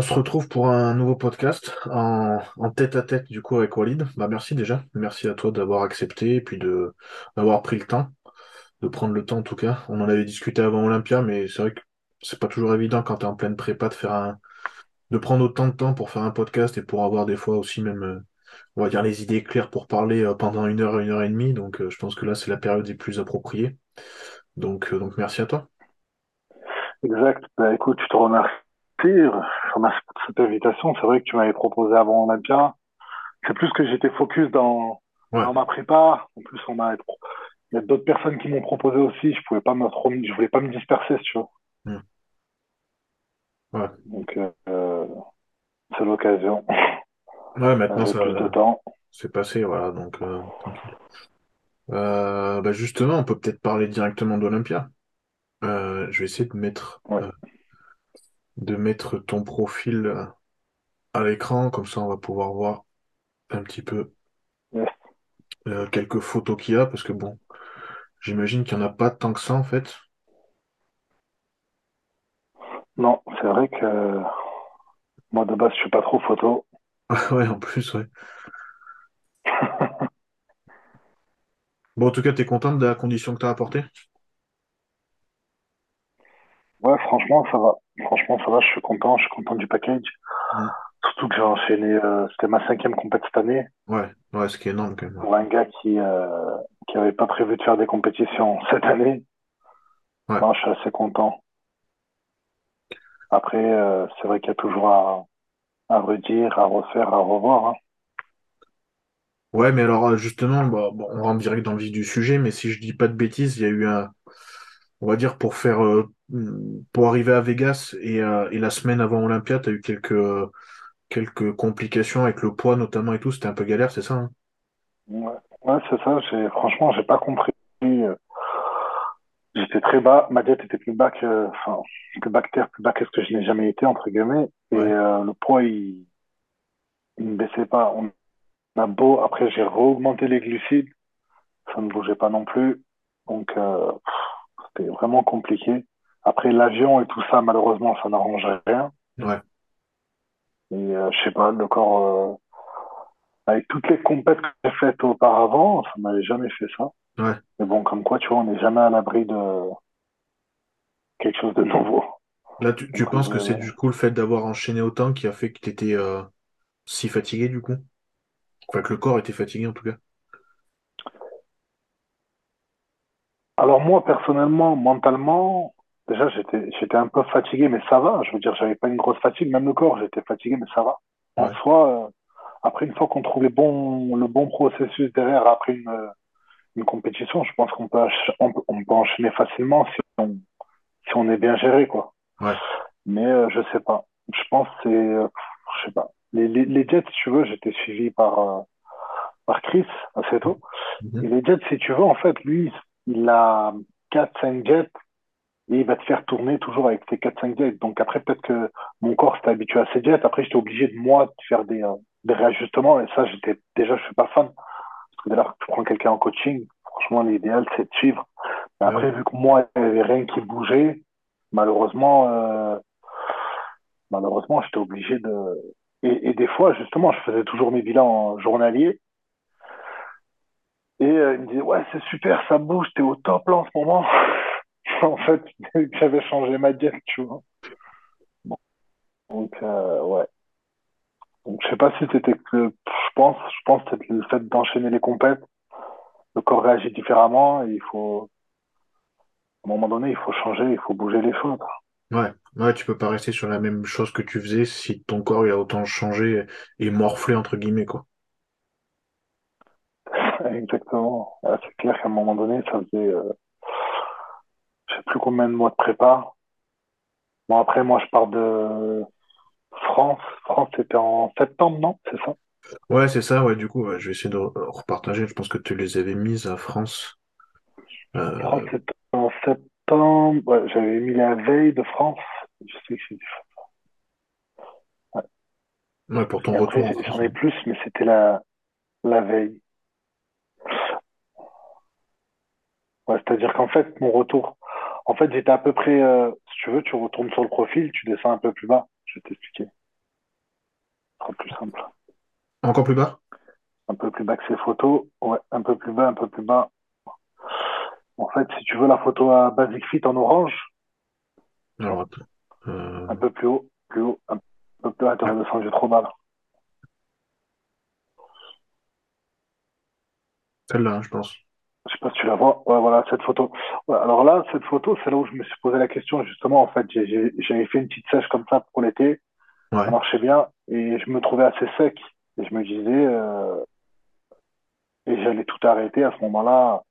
On se retrouve pour un nouveau podcast en, tête à tête du coup avec Walid. Bah merci déjà, merci à toi d'avoir accepté et puis d'avoir pris le temps, de prendre le temps en tout cas. On en avait discuté avant Olympia, mais c'est vrai que c'est pas toujours évident quand tu es en pleine prépa de faire un de prendre autant de temps pour faire un podcast et pour avoir des fois aussi même euh, on va dire les idées claires pour parler euh, pendant une heure, une heure et demie. Donc euh, je pense que là c'est la période des plus appropriée. Donc donc merci à toi. Exact. Bah, écoute, je te remercie. Remercie pour cette invitation. C'est vrai que tu m'avais proposé avant Olympia. C'est plus que j'étais focus dans, Ouais, dans ma prépa. En plus, on a, il y a d'autres personnes qui m'ont proposé aussi. Je pouvais pas me je voulais pas me disperser, si tu vois. Hmm. ouais. Donc, euh, c'est l'occasion. Ouais, maintenant ça c'est passé, voilà, donc euh, tranquille. Euh, bah justement, on peut peut-être parler directement d'Olympia. Euh, je vais essayer de mettre, Ouais. De mettre ton profil euh, à l'écran, comme ça on va pouvoir voir un petit peu euh, quelques photos qu'il y a, parce que bon, j'imagine qu'il n'y en a pas tant que ça en fait. Non, c'est vrai que moi, de base, je suis pas trop photo. Ouais, en plus, ouais. Bon, en tout cas, t'es contente de la condition que t'as apportée? Ouais, franchement, ça va. Franchement, ça va. Je suis content. Je suis content du package. Surtout que j'ai enchaîné, euh, c'était ma cinquième compète cette année. Ouais, ouais, ce qui est énorme quand même. pour un gars qui euh, qui avait pas prévu de faire des compétitions cette année. Ouais, Non, je suis assez content. Après, euh, c'est vrai qu'il y a toujours à, à redire, à refaire, à revoir. hein. ouais, mais alors justement, bah, bon, on rentre direct dans le vif du sujet, mais si je dis pas de bêtises, il y a eu un, on va dire pour faire, euh, pour arriver à Vegas et, euh, et la semaine avant Olympia, t'as eu quelques quelques complications avec le poids notamment et tout, c'était un peu galère, c'est ça, hein? Ouais, ouais, c'est ça. Franchement, j'ai pas compris. Euh, J'étais très bas. Ma diète était plus bas que, enfin, plus bas que terre, plus bas que ce que je n'ai jamais été, entre guillemets. Et Ouais, euh, le poids, il, il ne baissait pas. On a beau, après, j'ai re-augmenté les glucides. Ça ne bougeait pas non plus. Donc, c'était vraiment compliqué. Après, l'avion et tout ça, malheureusement, ça n'arrange rien. ouais, Et euh, je sais pas, le corps, euh, avec toutes les compètes que j'ai faites auparavant, ça m'avait jamais fait ça. ouais. Mais bon, comme quoi, tu vois, on n'est jamais à l'abri de quelque chose de nouveau, Là, tu, tu penses que c'est du coup le fait d'avoir enchaîné autant qui a fait que t'étais euh, si fatigué du coup? Enfin, que le corps était fatigué en tout cas. Alors moi, personnellement, mentalement, déjà, j'étais, j'étais un peu fatigué, mais ça va. Je veux dire, j'avais pas une grosse fatigue. Même le corps, j'étais fatigué, mais ça va. En Ouais, soi, euh, après, une fois qu'on trouve les bons, le bon processus derrière, après une, euh, une compétition, je pense qu'on peut, on peut, on peut enchaîner facilement si on, si on est bien géré, quoi. ouais, Mais euh, je sais pas. Je pense que c'est, euh, je sais pas. Les, les, les Jets, si tu veux, j'étais suivi par, par Chris assez tôt. Et Mhm. les Jets, si tu veux, en fait, lui, il a quatre cinq Jets et il va te faire tourner toujours avec tes quatre cinq Jets. Donc après, peut-être que mon corps s'était habitué à ces Jets. Après, j'étais obligé de moi de faire des, euh, des réajustements. Et ça, j'étais déjà, je suis pas fan. Parce que dès lors que tu prends quelqu'un en coaching, franchement, l'idéal, c'est de suivre. Mais après, vu que moi, il n'y avait rien qui bougeait, malheureusement, euh, malheureusement, j'étais obligé de. Et, et des fois, justement, je faisais toujours mes bilans journaliers. Et euh, il me disait, ouais, c'est super, ça bouge, t'es au top là en ce moment. En fait, j'avais changé ma diète, tu vois. Bon, donc, euh, ouais. Donc, je sais pas si c'était que, je pense, je pense que le fait d'enchaîner les compètes. Le corps réagit différemment et il faut, à un moment donné, il faut changer, il faut bouger les choses. Ouais, ouais, tu peux pas rester sur la même chose que tu faisais si ton corps il a autant changé et morflé entre guillemets quoi. Exactement. Ouais, c'est clair qu'à un moment donné, ça faisait, euh, sais plus combien de mois de prépa. Bon, après, moi, je pars de France. France, c'était en septembre, non? C'est ça? Ouais, c'est ça, ouais, du coup, ouais, je vais essayer de re- repartager. Je pense que tu les avais mises à France. France, Euh, c'était en septembre. Ouais, j'avais mis la veille de France. Je sais que j'ai dû- ouais. ouais, pour ton Et retour j'en ai plus, mais c'était la, la veille. Ouais, c'est-à-dire qu'en fait, mon retour, en fait, j'étais à peu près, euh, si tu veux, tu retournes sur le profil, tu descends un peu plus bas. Je vais t'expliquer. Ce sera plus simple. Encore plus bas? Un peu plus bas que ces photos. Ouais, un peu plus bas, un peu plus bas. En fait, si tu veux la photo à Basic Fit en orange, Alors, attends. Euh, un peu plus haut, plus haut, un peu plus haut, t'aurais descendu trop bas là. celle-là, hein, je pense. Je sais pas si tu la vois. Ouais, voilà, cette photo. Ouais, alors là, cette photo, c'est là où je me suis posé la question, justement. En fait, j'avais fait une petite sèche comme ça pour l'été. Ça Ouais. marchait bien. Et je me trouvais assez sec. Et je me disais, euh, et j'allais tout arrêter à ce moment-là.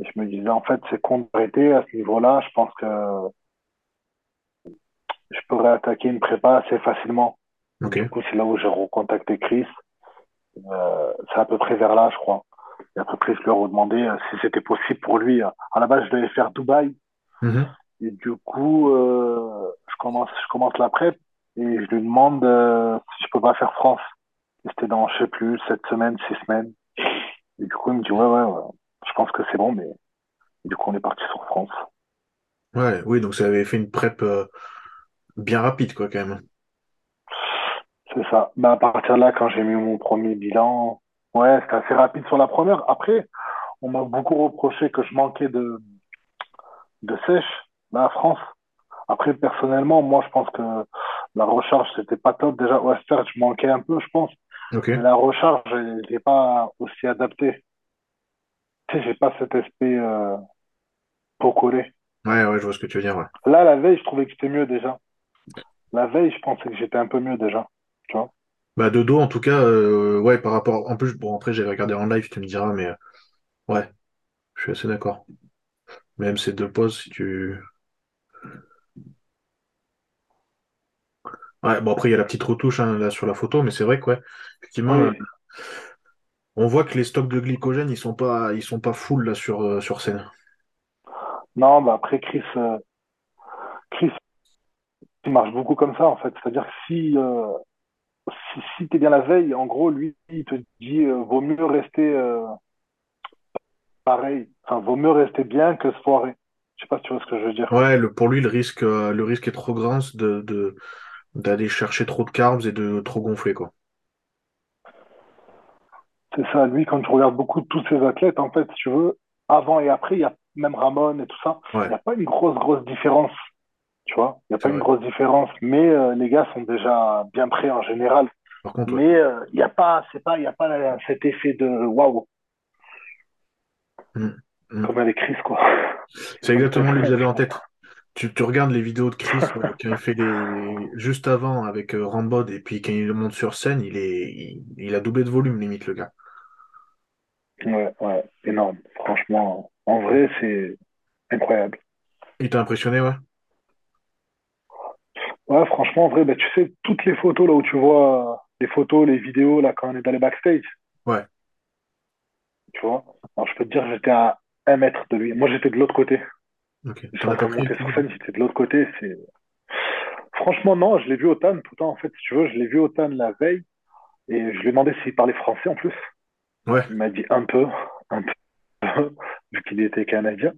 Et je me disais, en fait, c'est con d'arrêter à ce niveau-là. Je pense que je pourrais attaquer une prépa assez facilement. Ok. Du coup, c'est là où j'ai recontacté Chris. Euh, c'est à peu près vers là, je crois. Et après, Chris lui a redemandé euh, si c'était possible pour lui. À la base, je devais faire Dubaï. Mhm. Et du coup, euh, je commence, je commence la prep et je lui demande euh, si je peux pas faire France. Et C'était dans, je sais plus, sept semaines, six semaines. Et du coup, il me dit, ouais, ouais, ouais. Je pense que c'est bon, mais et du coup, on est parti sur France. Ouais, oui, donc ça avait fait une prep euh, bien rapide, quoi, quand même. C'est ça. Ben, à partir de là, quand j'ai mis mon premier bilan, ouais, c'était assez rapide sur la première. Après, on m'a beaucoup reproché que je manquais de, de sèche, à France. Après, personnellement, moi, je pense que la recharge, c'était pas top. Déjà, ouais, certes, je manquais un peu, je pense. Ok. Mais la recharge, elle n'est pas aussi adaptée. Tu sais, j'ai pas cet aspect euh, peau collée. Ouais, ouais, je vois ce que tu veux dire, ouais. Là, la veille, je trouvais que c'était mieux déjà. La veille, je pensais que j'étais un peu mieux déjà. Tu vois? Bah, de dos, en tout cas, euh, ouais, par rapport. En plus, bon, après, j'ai regardé en live, tu me diras, mais euh, ouais, je suis assez d'accord. Même ces deux poses, si tu. Ouais, bon, après, il y a la petite retouche, hein, là, sur la photo, mais c'est vrai que, ouais, effectivement, euh, on voit que les stocks de glycogène, ils sont pas, ils sont pas full, là, sur, euh, sur scène. Non, bah après, Chris, euh, Chris, il marche beaucoup comme ça, en fait. C'est-à-dire que si, euh, si, si tu es bien la veille, en gros, lui, il te dit, euh, vaut mieux rester euh, pareil. Enfin, vaut mieux rester bien que se foirer. Je sais pas si tu vois ce que je veux dire. Ouais, le, pour lui, le risque, euh, le risque est trop grand de, d'aller chercher trop de carbs et de trop gonfler, quoi. C'est ça, lui, quand tu regardes beaucoup tous ces athlètes, en fait, si tu veux, avant et après, il y a même Ramon et tout ça, il Ouais, n'y a pas une grosse, grosse différence, tu vois. Il n'y a pas une grosse différence, mais euh, les gars sont déjà bien prêts en général. Par contre, ouais. Mais euh, il n'y a pas, c'est pas, il y a pas cet effet de waouh, Mm, mm. comme avec Chris, quoi. C'est exactement lui que j'avais en tête. Tu, tu regardes les vidéos de Chris euh, quand il fait les juste avant avec euh, Rambod et puis quand il monte sur scène, il est il, il a doublé de volume limite le gars. Ouais, ouais, énorme. Franchement, en vrai, c'est incroyable. Il t'a impressionné, ouais? Ouais, franchement, en vrai, bah, tu sais, toutes les photos là où tu vois les photos, les vidéos là quand on est dans les backstage, Ouais, tu vois? Alors, je peux te dire, j'étais à un mètre de lui. Moi, j'étais de l'autre côté. ok. Je suis T'en en as train pas de pris monter une sur scène, j'étais de l'autre côté. C'est franchement non, je l'ai vu au TAN. Pourtant, en fait, si tu veux, je l'ai vu au TAN la veille et je lui ai demandé s'il parlait français en plus. Ouais, Il m'a dit un peu, un peu, vu qu'il était canadien.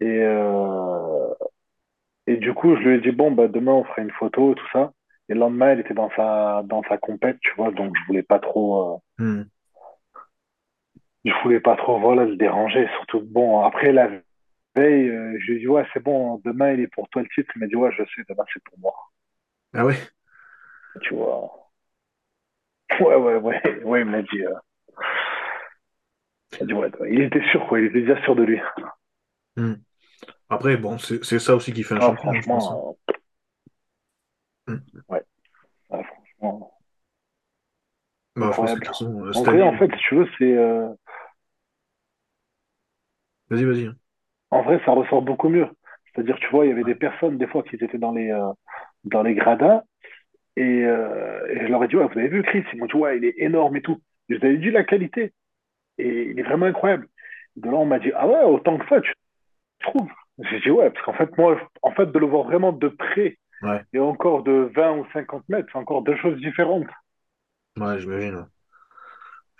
Et euh, et du coup, je lui ai dit bon, bah demain on fera une photo, tout ça. Et le lendemain, elle était dans sa dans sa compète, tu vois. Donc je voulais pas trop, euh, Hmm. je voulais pas trop, voilà, le déranger. Surtout bon, après la veille, euh, je lui ai dit ouais, c'est bon, demain il est pour toi le titre. Il m'a dit ouais, je sais, demain c'est pour moi. Ah ouais? Tu vois. Ouais, ouais, ouais, ouais, il dit. euh, il m'a dit, ouais, ouais. il était sûr, quoi, il était déjà sûr de lui. Hmm. Après, bon, c'est ça aussi qui fait un Ah, champion, hein, je pense. franchement, Hmm. euh, ouais, ah, franchement, Bah, incroyable. façon, euh, En vrai, en fait, si tu veux, c'est, euh, Vas-y, vas-y. en vrai, ça ressort beaucoup mieux. C'est-à-dire, tu vois, il y avait des personnes, des fois, qui étaient dans les, euh, dans les gradins, et, euh, et je leur ai dit, ouais, vous avez vu Chris? Ils m'ont dit, ouais, il est énorme et tout. Je leur ai dit la qualité, et il est vraiment incroyable. De là, on m'a dit, ah ouais, autant que ça, tu trouves? J'ai dit, ouais, parce qu'en fait, moi, en fait, de le voir vraiment de près, Ouais, et encore de 20 ou 50 mètres, c'est encore deux choses différentes. ouais, j'imagine.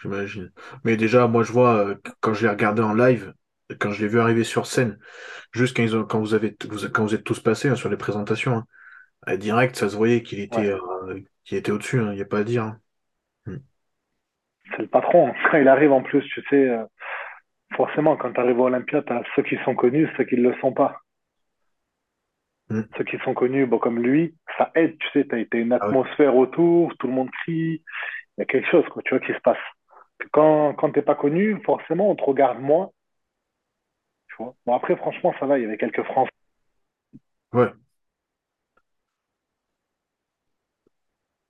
J'imagine. Mais déjà, moi, je vois, euh, quand je l'ai regardé en live, quand je l'ai vu arriver sur scène, juste quand, ils ont, quand, vous avez, vous- quand vous êtes tous passés hein, sur les présentations, hein, À direct, ça se voyait qu'il était, Ouais, euh, était au-dessus, il n'y a pas à dire. hein. Mm. c'est le patron. Quand il arrive en plus, tu sais, euh, forcément, quand tu arrives à Olympia, tu as ceux qui sont connus, ceux qui ne le sont pas. Mm. Ceux qui sont connus, bon, comme lui, ça aide, tu sais, tu as, une Ah ouais. atmosphère autour, tout le monde crie, il y a quelque chose, quoi, tu vois, qui se passe. Quand, quand t'es pas connu, forcément, on te regarde moins, tu vois. Bon, après, franchement, ça va, il y avait quelques Français. Ouais.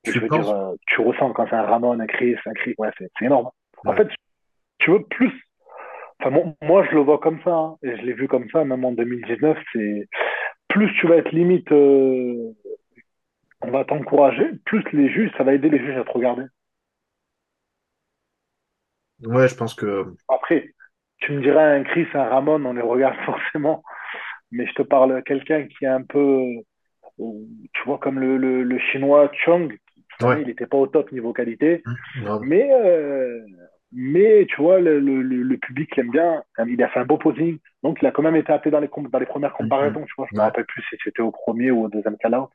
Je Tu veux dire, penses? euh, tu ressens quand c'est un Ramon, un Chris, un Chris, ouais, c'est énorme. En fait, tu veux plus. Enfin, moi, je le vois comme ça, hein, et je l'ai vu comme ça, même en 2019, c'est plus tu vas être limite, euh, on va t'encourager, plus les juges, ça va aider les juges à te regarder. Ouais, je pense que. Après, tu me diras un Chris, un Ramon, on les regarde forcément, mais je te parle quelqu'un qui est un peu, euh, tu vois, comme le, le, le chinois Chong, Ouais. il n'était pas au top niveau qualité, Mm. Grave. mais, euh, mais tu vois, le, le, le public l'aime bien, il a fait un beau posing, donc il a quand même été appelé dans les, dans les premières mm. comparaisons, tu vois, je me Ouais. rappelle plus si c'était au premier ou au deuxième call-out,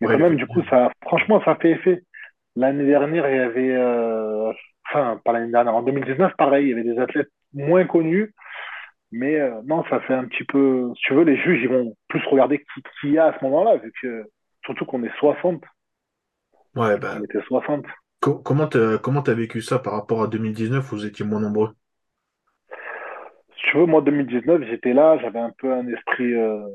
mais Ouais, quand a même, du coup, ça, franchement, ça fait effet. L'année dernière, il y avait, euh, enfin, pas l'année dernière, en 2019, pareil, il y avait des athlètes moins connus, mais euh, non, ça fait un petit peu, si tu veux, les juges, ils vont plus regarder qui, qui y a à ce moment-là, vu que, surtout qu'on est 60, Ouais, on bah, était 60. Co- comment t'as, comment t'as vécu ça par rapport à 2019 où vous étiez moins nombreux? Si tu veux, moi, 2019, j'étais là, j'avais un peu un esprit, euh,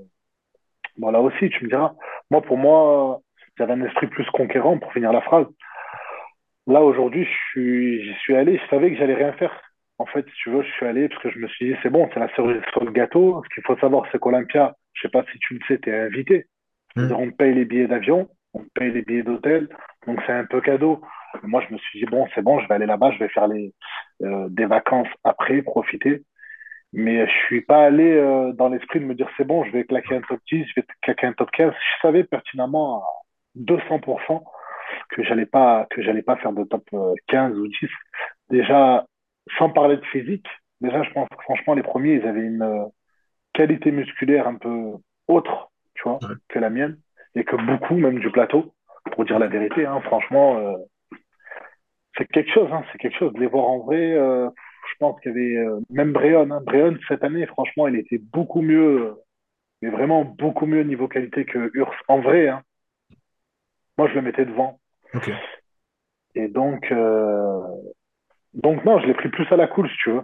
bon, là aussi, tu me diras, moi, pour moi, j'avais un esprit plus conquérant, pour finir la phrase. Là, aujourd'hui, je suis, j'y suis allé, je savais que j'allais rien faire. En fait, si tu veux, je suis allé parce que je me suis dit, c'est bon, c'est la cerise sur le gâteau. Ce qu'il faut savoir, c'est qu'Olympia, je sais pas si tu le sais, t'es invité. Mm. C'est-à-dire, on te paye les billets d'avion, on te paye les billets d'hôtel, donc c'est un peu cadeau. Moi, je me suis dit, bon, c'est bon, je vais aller là-bas, je vais faire les, euh, des vacances après, profiter. Mais je suis pas allé euh, dans l'esprit de me dire, c'est bon, je vais claquer un top 10, je vais claquer un top 15. Je savais pertinemment à 200% que j'allais pas que j'allais pas faire de top euh, 15 ou 10. Déjà, sans parler de physique, déjà je pense que franchement les premiers ils avaient une euh, qualité musculaire un peu autre, tu vois, Ouais. que la mienne et que beaucoup même du plateau, pour dire la vérité, hein, franchement euh, c'est quelque chose, hein, c'est quelque chose de les voir en vrai. euh, je pense qu'il y avait euh, même Bréon, hein, Bréon cette année franchement il était beaucoup mieux, euh, mais vraiment beaucoup mieux niveau qualité que Urs en vrai. Hein. Moi je le mettais devant. Ok. Et donc, euh, donc non, je l'ai pris plus à la cool, si tu veux.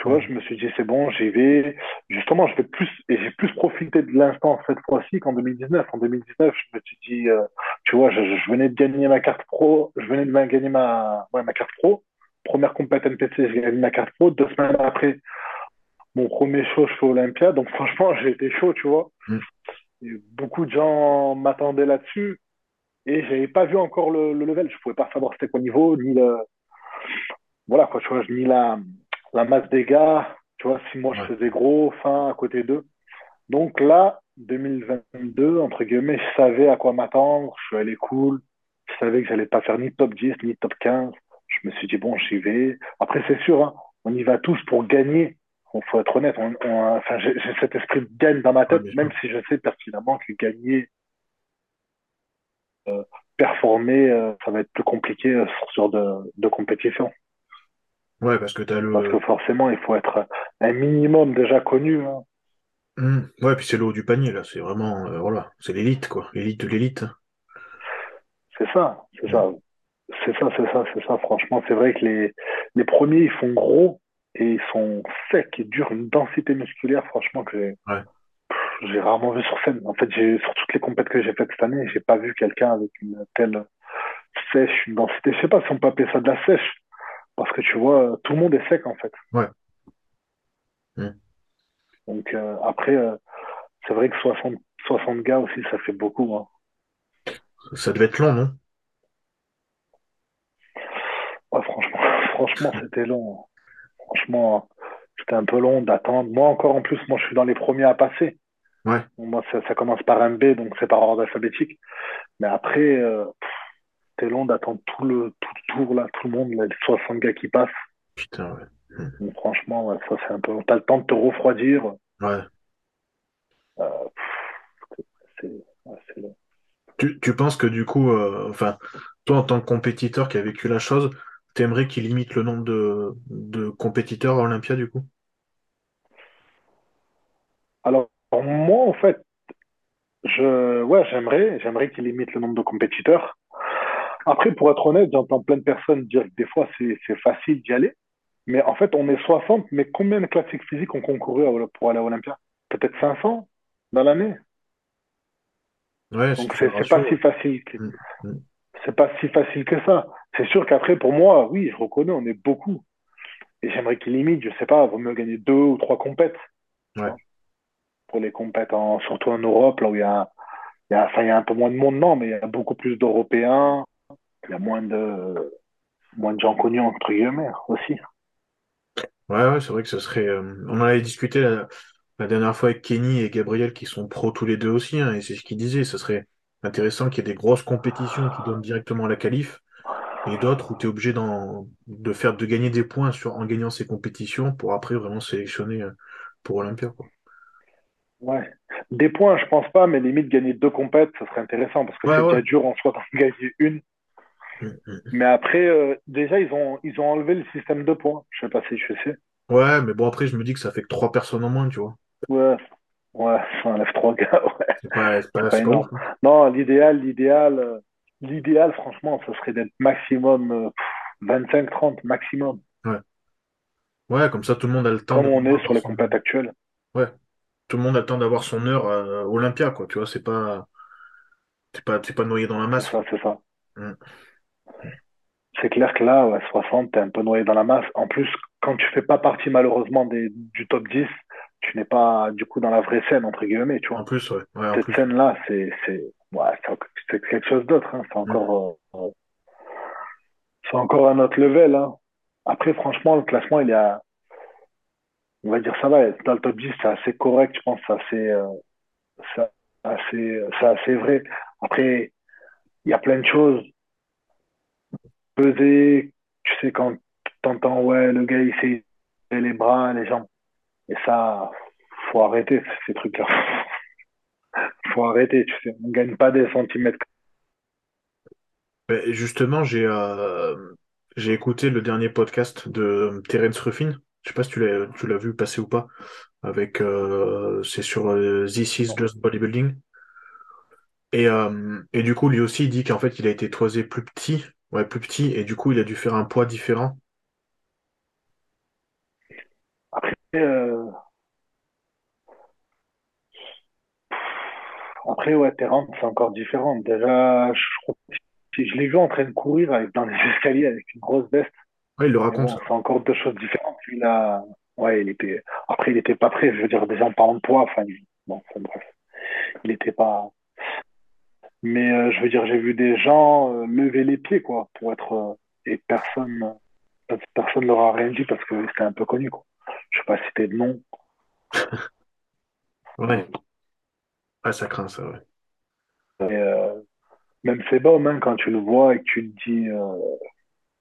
Tu vois, je me suis dit, c'est bon, j'y vais. Justement, je vais plus, et j'ai plus profité de l'instant cette fois-ci qu'en 2019. En 2019, je me suis dit, euh, tu vois, je, je venais de gagner ma carte pro, je venais de gagner ma, ouais, ma carte pro. Première compète NPC, j'ai gagné ma carte pro. Deux semaines après, mon premier show, je fais Olympia. Donc, franchement, j'ai été chaud, tu vois. Mm. Et beaucoup de gens m'attendaient là-dessus. Et j'avais pas vu encore le, le level. Je pouvais pas savoir c'était quoi niveau, ni le, voilà, quoi, tu vois, mis la, la masse des gars, tu vois, si moi je faisais gros, fin, à côté d'eux. Donc là, 2022, entre guillemets, je savais à quoi m'attendre, je suis allé cool, je savais que j'allais pas faire ni top 10, ni top 15. Je me suis dit, bon, j'y vais. Après, c'est sûr, hein, on y va tous pour gagner. Il faut être honnête, on, on- enfin, j'ai cet esprit de gagne dans ma tête, même si je sais pertinemment que gagner, performer, euh, ça va être plus compliqué euh, sur ce genre de, de compétition. Ouais, parce que t'as Parce que le. forcément, il faut être un minimum déjà connu. hein. Mm. Ouais, puis c'est le haut du panier, là. C'est vraiment. euh, voilà. C'est l'élite, quoi. L'élite de l'élite. C'est ça, c'est ça. C'est ça, c'est ça, c'est ça. Franchement, c'est vrai que les, les premiers, ils font gros et ils sont secs, ils durent une densité musculaire, franchement, que j'ai Ouais. j'ai rarement vu sur scène. En fait, j'ai sur toutes les compètes que j'ai faites cette année, j'ai pas vu quelqu'un avec une telle sèche, une densité. Je sais pas si on peut appeler ça de la sèche, parce que tu vois, tout le monde est sec, en fait. Ouais. Mm. Donc, euh, après, euh, c'est vrai que 60, 60 gars aussi, ça fait beaucoup. hein. Ça devait être long, non? Ouais, franchement, franchement, c'était long. Franchement, c'était un peu long d'attendre. Moi, encore en plus, moi, je suis dans les premiers à passer. Ouais. Moi, ça, ça commence par un B, donc c'est par ordre alphabétique. Mais après, euh, pff, long d'attendre tout le, tout le tour, là, tout le monde, là, les 60 gars qui passent. Putain, ouais. Mm. Donc, franchement, ouais, ça, c'est un peu. T'as le temps de te refroidir. Ouais. Euh, c'est le- Tu, tu penses que du coup, euh, enfin, toi en tant que compétiteur qui a vécu la chose, t'aimerais qu'il limite le nombre de, de compétiteurs à Olympia du coup? Alors, moi, en fait, je, ouais, j'aimerais, j'aimerais qu'ils limitent le nombre de compétiteurs. Après, pour être honnête, j'entends plein de personnes dire que des fois, c'est, facile d'y aller. Mais en fait, on est 60, mais combien de classiques physiques ont concouru pour aller à Olympia? Peut-être 500 dans l'année. Ouais, Donc, c'est, pas si facile que, Mm, mm. c'est pas si facile que ça. C'est sûr qu'après, pour moi, oui, je reconnais, on est beaucoup. Et j'aimerais qu'ils limitent, je sais pas, vaut mieux gagner deux ou trois compètes, Ouais, pour les compètes, en, surtout en Europe, là où il y a, il y a, enfin, y a un peu moins de monde, non, mais il y a beaucoup plus d'Européens, il y a moins de, moins de gens connus, entre guillemets, aussi. ouais, ouais, c'est vrai que ce serait. euh, on en avait discuté la, la dernière fois avec Kenny et Gabriel qui sont pros tous les deux aussi, hein, et c'est ce qu'ils disaient. Ce serait intéressant qu'il y ait des grosses compétitions qui donnent directement à la qualif et d'autres où tu es obligé de faire de gagner des points sur, en gagnant ces compétitions pour après vraiment sélectionner euh, pour Olympia, quoi. Ouais. Des points, je pense pas, mais limite gagner deux compètes, ce serait intéressant, parce que Ouais, c'est ouais. déjà dur en soi d'en gagner une. Mm, mm. Mais après, euh, déjà, ils ont, ils ont enlevé le système de points. Je sais pas si je sais. Ouais, mais bon, après, je me dis que ça fait que trois personnes en moins, tu vois. Ouais, ouais, ça enlève trois gars, ouais. C'est pas, c'est C'est c'est. Non, l'idéal, l'idéal, euh, l'idéal, franchement, ce serait d'être maximum euh, pff, 25-30 maximum, Ouais. Ouais, comme ça, tout le monde a le temps comme on est sur les compètes actuelles. Ouais, tout le monde a le temps d'avoir son heure euh, Olympia, quoi. Tu vois, c'est pas, c'est pas, c'est pas noyé dans la C'est masse, ça, quoi. c'est ça. Mm. C'est clair que là, ouais, 60, t'es un peu noyé dans la masse. En plus, quand tu fais pas partie malheureusement des, du top 10, tu n'es pas du coup dans la vraie scène, entre guillemets, tu En vois. plus, ouais, ouais, en Cette plus. scène-là, c'est, c'est, ouais, c'est quelque chose d'autre, hein. C'est encore, euh, c'est encore un autre level, hein. Après, franchement, le classement, il est à, on va dire ça va, dans le top 10, c'est assez correct, je pense, c'est assez, euh, c'est assez, c'est assez vrai. Après, il y a plein de choses. Tu sais, quand t'entends, ouais, le gars, il s'est les bras, les jambes. Et ça, faut arrêter ces trucs-là. Faut arrêter, tu sais. On gagne pas des centimètres. Ben, justement, j'ai euh, j'ai écouté le dernier podcast de Terence Ruffin. Je sais pas si tu l'as vu passer ou pas. Avec euh, c'est sur euh, This is. Just Bodybuilding. Et, euh, et du coup, lui aussi, il dit qu'en fait, il a été toisé plus petit, ouais, plus petit, et du coup, il a dû faire un poids différent. Après, euh, après, ouais, Terran, c'est encore différent. Déjà, je, crois que je l'ai vu en train de courir avec, dans les escaliers avec une grosse veste. Ouais, il le raconte bon, c'est encore deux choses différentes. Lui, là, ouais, il était, après, il était pas prêt. Je veux dire, déjà en parlant de poids, enfin, il- bon, bref, il était pas, mais euh, je veux dire, j'ai vu des gens euh, lever les pieds, quoi, pour être, euh, et personne, euh, personne leur a rien dit parce que c'était un peu connu, quoi. Je sais pas citer de nom. Ouais, ouais, ça craint ça, ouais. Et, euh, même c'est bon, hein, quand tu le vois et que tu te dis euh,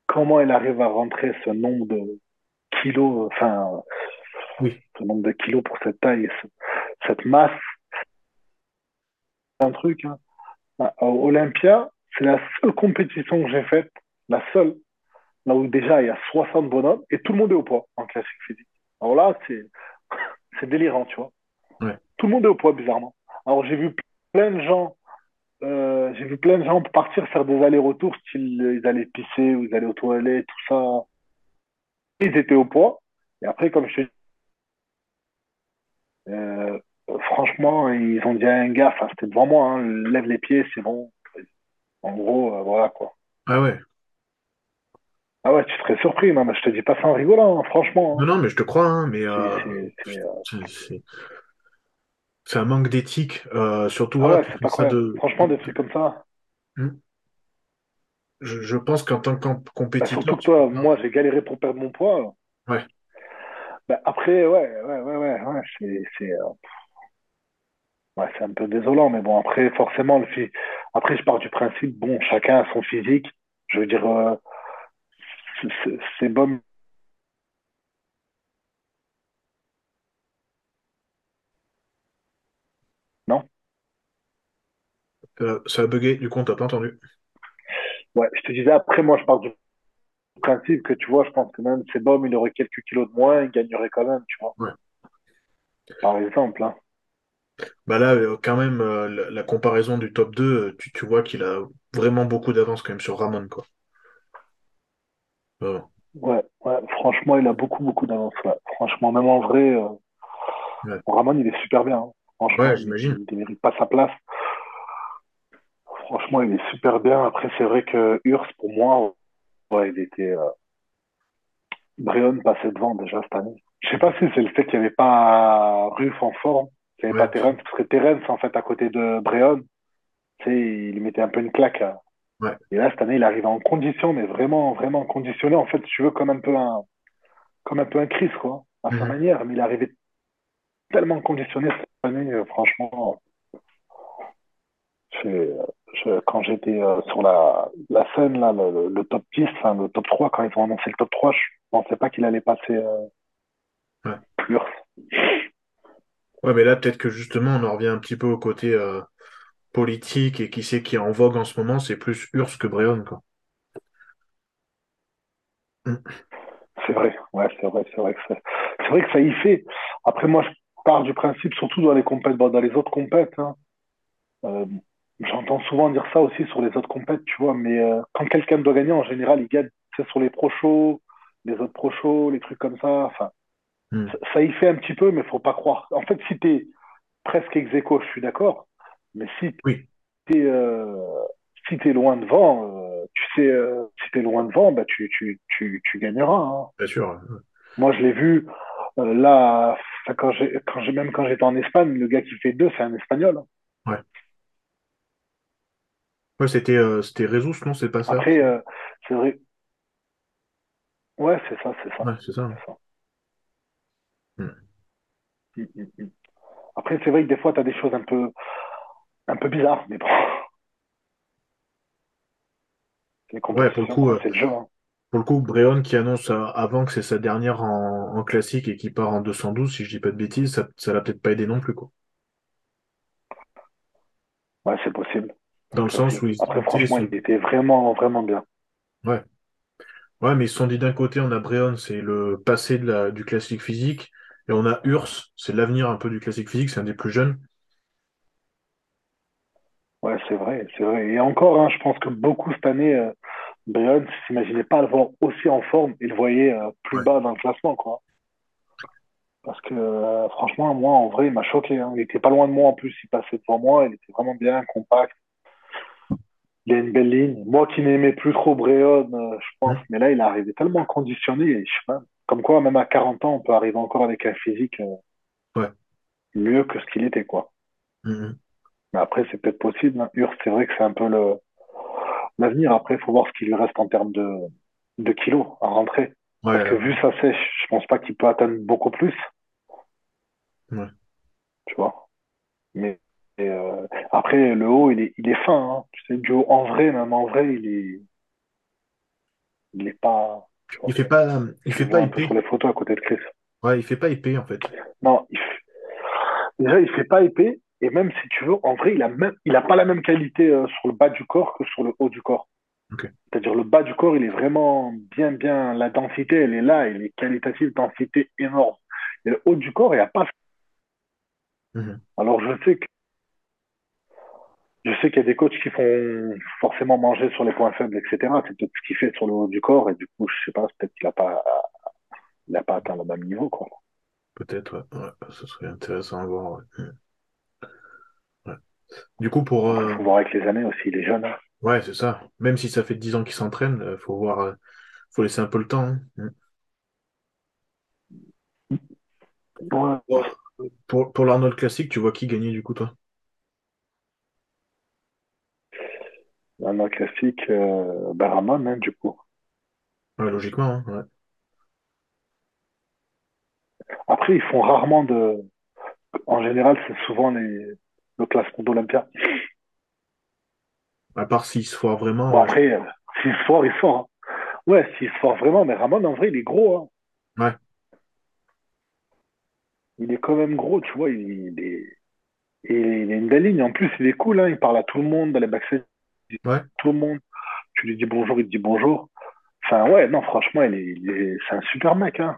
comment il arrive à rentrer ce nombre de kilos, enfin, Oui, ce nombre de kilos pour cette taille, et ce- cette masse, c'est un truc. Hein. À Olympia, c'est la seule compétition que j'ai faite, la seule, là où déjà il y a 60 bonhommes et tout le monde est au poids en classique physique. Alors là, c'est c'est délirant, tu vois. ouais. Tout le monde est au poids, bizarrement. Alors j'ai vu plein de gens Euh, j'ai vu plein de gens partir faire des allers-retours, euh, ils allaient pisser ou ils allaient aux toilettes, tout ça. Ils étaient au poids. Et après, comme je te dis, euh, franchement, ils ont dit à un gars, enfin, c'était devant moi, hein, lève les pieds, c'est bon. En gros, euh, voilà quoi. Ah ouais. Ah ouais, tu serais surpris, non, mais je te dis pas ça en rigolant, hein, Non, franchement. non, mais je te crois, hein, mais hein. C'est, euh, euh, c'est un manque d'éthique. surtout, Ah ouais, pas ça de. Franchement, des trucs comme ça. Hmm. Je, je pense qu'en tant que comp- Bah, surtout compétiteur, que toi, moi, j'ai galéré pour perdre mon poids. Ouais, Bah, après, ouais, ouais, ouais, ouais, ouais, c'est, Ouais, c'est un peu désolant, mais bon, après, forcément, le après, je pars du principe, bon, chacun a son physique. Je veux dire, euh, c'est bon, non? Euh, ça a bugué, du coup, on t'a pas entendu. Ouais, je te disais, après, moi, je pars du principe que, tu vois, je pense que même Sebum, il aurait quelques kilos de moins, il gagnerait quand même, tu vois. Ouais. Par exemple, hein. Bah là, euh, quand même, euh, la, la comparaison du top 2, euh, tu, tu vois qu'il a vraiment beaucoup d'avance quand même sur Ramon, quoi. Ouais, ouais, franchement, il a beaucoup, beaucoup d'avance. ouais. Franchement, même en vrai, euh, Ouais, Ramon, il est super bien. hein. Franchement, Ouais, il, j'imagine. il ne mérite pas sa place. Franchement, il est super bien. Après, c'est vrai que Urs, pour moi, ouais, il était. Euh, Bréon passait devant déjà cette année. Je sais pas si c'est le fait qu'il n'y avait pas Ruff en forme, qu'il n'y avait pas Terence, parce que Terence, en fait, à côté de sais, il mettait un peu une claque. hein. ouais. Et là, cette année, il arrive en condition, mais vraiment, vraiment conditionné. En fait, si tu veux, comme un peu un, comme un peu un Chris, quoi, à sa manière. Mais il est arrivé tellement conditionné cette année, euh, franchement. je- quand j'étais euh, sur la, la scène, là, le, top 10, enfin, le top 3, quand ils ont annoncé le top 3, je pensais pas qu'il allait passer euh, Ouais. Urs. Ouais, mais là, peut-être que justement, on en revient un petit peu au côté euh, politique et qui c'est qui est en vogue en ce moment, c'est plus Urs que Bréon, quoi. Mm. C'est vrai, ouais, c'est vrai, c'est vrai que c'est c'est vrai que ça y fait. Après, moi, je pars du principe, surtout dans les compètes, bon, dans les autres compètes, hein, euh, j'entends souvent dire ça aussi sur les autres compètes, tu vois, mais euh, quand quelqu'un doit gagner, en général, il gagne, c'est sur les pro shows, les autres pro shows, les trucs comme ça. Enfin, Mm. ça, ça y fait un petit peu, mais faut pas croire. En fait, si t'es presque ex aequo, je suis d'accord, mais si Oui, t'es euh, si loin devant, euh, tu sais, euh, si t'es loin devant, bah tu tu tu tu gagneras. hein. bien sûr. Moi, je l'ai vu euh, là, quand j'ai, quand j'ai, même quand j'étais en Espagne, le gars qui fait deux, c'est un Espagnol. hein. Ouais. Ouais, c'était c'était Rezus, non, c'est pas ça? Après, c'est vrai. Ouais, c'est ça, c'est ça, Ouais, c'est ça. c'est ça. Mm. Mm, mm, mm. Après, c'est vrai que des fois, tu as des choses un peu, un peu bizarres, mais bon, les Ouais, pour le coup, c'est le jeu. hein. pour le coup, Bréon qui annonce euh, avant que c'est sa dernière en, en classique et qui part en 212, si je dis pas de bêtises, ça, ça l'a peut-être pas aidé non plus, quoi. Ouais, c'est possible, Dans le sens où ils, Après, ils franchement, il était vraiment, vraiment bien. Ouais. Ouais, mais ils se sont dit d'un côté, on a Bréon, c'est le passé de la, du classique physique, et on a Urs, c'est l'avenir un peu du classique physique, c'est un des plus jeunes. Ouais, c'est vrai, c'est vrai. Et encore, hein, je pense que beaucoup cette année, euh, Brian ne s'imaginait pas le voir aussi en forme et le voyait euh, plus Ouais. bas dans le classement, quoi. Parce que euh, franchement, moi, en vrai, il m'a choqué. hein. Il était pas loin de moi en plus, il passait devant moi, il était vraiment bien, compact. Il a une belle ligne. Moi qui n'aimais plus trop Bréon, euh, je pense, mais là, il est arrivé tellement conditionné, et je sais pas. Comme quoi, même à 40 ans, on peut arriver encore avec un physique euh, Ouais. mieux que ce qu'il était, quoi. Mhm. Mais après, c'est peut-être possible. Hein. Urs, c'est vrai que c'est un peu le l'avenir. Après, il faut voir ce qu'il lui reste en termes de, de kilos à rentrer. Parce que vu sa sèche, je pense pas qu'il peut atteindre beaucoup plus, ouais. tu vois. Mais euh, après, le haut, il est, il est fin. Hein. Tu sais, du haut, en vrai, même en vrai, il est, il est pas. Il fait pas, il fait pas peu sur épais. les photos à côté de Chris. Ouais, il fait pas épais, en fait. Non, il fait- déjà, il fait pas épais. Et même si tu veux, en vrai, il a même, il a pas la même qualité euh, sur le bas du corps que sur le haut du corps. C'est-à-dire le bas du corps, il est vraiment bien, bien. La densité, elle est là, elle est qualitative, densité énorme. Et le haut du corps, il n'y a pas. Mhm. Alors je sais que je sais qu'il y a des coachs qui font forcément manger sur les points faibles, etc. C'est peut-être ce qu'il fait sur le haut du corps, et du coup, je sais pas, peut-être qu'il n'a pas, il a pas atteint le même niveau, quoi. Peut-être, ouais. Ouais, ce serait intéressant à voir. ouais. Ouais. Du coup, pour, il euh, faut voir avec les années aussi, les jeunes. hein. Ouais, c'est ça. Même si ça fait 10 ans qu'il s'entraîne, euh, faut voir, euh, faut laisser un peu le temps. hein. Mm. Pour, pour l'Arnold Classic, tu vois qui gagner du coup, toi? Un autre classique, euh, Ramon, du coup. Ouais, logiquement, hein, ouais. Après, ils font rarement de. En général, c'est souvent les... le classement d'Olympia. À part s'il se foire vraiment, Bon, après, euh, s'il se fort, il se fort. hein. Ouais, s'il se fort vraiment, mais Ramon, en vrai, il est gros. Hein. Ouais. Il est quand même gros, tu vois. Il, il est... Et il a une belle ligne. En plus, il est cool, hein. Il parle à tout le monde dans les backstage. Ouais, tout le monde. Tu lui dis bonjour, il te dit bonjour. Enfin, ouais, non, franchement, il est, il est- c'est un super mec, hein.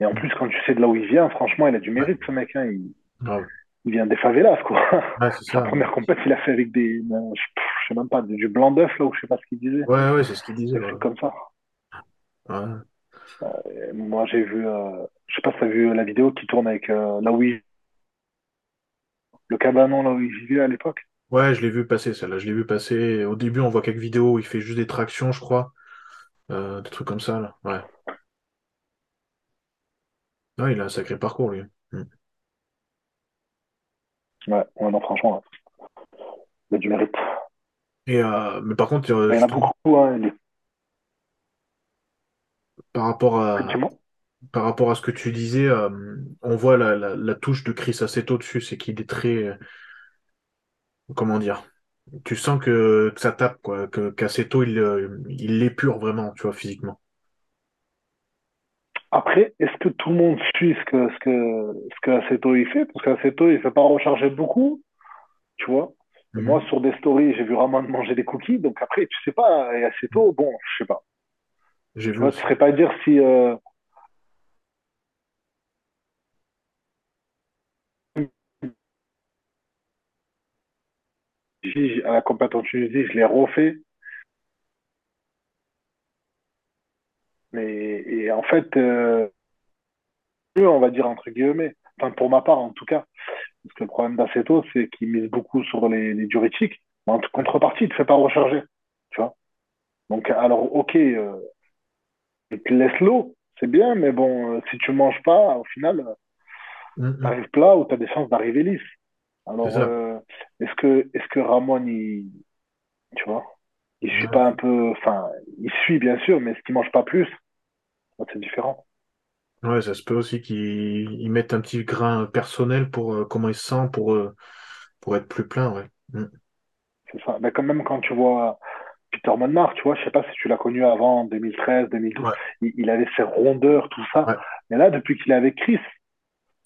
Et en plus, quand tu sais de là où il vient, franchement, il a du mérite, ce mec, hein. Il, vient des favelas, quoi. Ouais, c'est Sa ça. première compète, il a fait avec des, ben, je, sais même pas, du blanc d'œuf, là, ou je sais pas ce qu'il disait. Ouais, ouais, c'est ce qu'il disait. Des comme ça. Ouais. Et moi, j'ai vu, euh, je sais pas si t'as vu la vidéo qui tourne avec, euh, là où il, le cabanon, là où il vivait à l'époque. Ouais, je l'ai vu passer, celle-là. Je l'ai vu passer. Au début, on voit quelques vidéos où il fait juste des tractions, je crois. Euh, des trucs comme ça, là. Ouais. Ouais, il a un sacré parcours, lui. Mm. Ouais, ouais, non, franchement, il a du mérite. Et, euh, mais par contre, euh, Il y en a beaucoup, hein, par rapport à, effectivement. par rapport à ce que tu disais, euh, on voit la, la, la touche de Chris Aceto dessus, c'est qu'il est très, comment dire, tu sens que, que ça tape, quoi, que il, euh, il l'épure vraiment, tu vois, physiquement. Après, est-ce que tout le monde suit ce que, ce que, ce que Aceto il fait? Parce qu'Aceto, il fait pas recharger beaucoup, tu vois. Et moi, Mhm. sur des stories, j'ai vu Ramon manger des cookies. Donc après, tu sais pas, et Aceto, bon, je sais pas. Tu aussi. serais pas dire si, euh, à la compétition en Tunisie, je l'ai refait. Mais, et en fait, euh, on va dire entre guillemets, enfin pour ma part en tout cas, parce que le problème d'Aceto, c'est qu'il mise beaucoup sur les, les diurétiques, mais en contrepartie, il te fait pas recharger, tu vois. Donc alors, ok, euh, il te laisse l'eau, c'est bien, mais bon, euh, si tu manges pas, au final, tu Mhm. arrives plat ou tu as des chances d'arriver lisse. Alors, euh, est-ce que, est-ce que Ramon, il, tu vois, il suit Ouais, pas un peu, enfin, il suit bien sûr, mais est-ce qu'il mange pas plus? C'est différent. Ouais, ça se peut aussi qu'ils ils mettent un petit grain personnel pour euh, comment il se sent, pour, euh, pour être plus plein, ouais. Mhm. C'est ça. Mais quand même, quand tu vois Peter Monmar, tu vois, je sais pas si tu l'as connu avant 2013, 2012, Ouais, il, il avait ses rondeurs, tout ça. ouais, Mais là, depuis qu'il est avec Chris,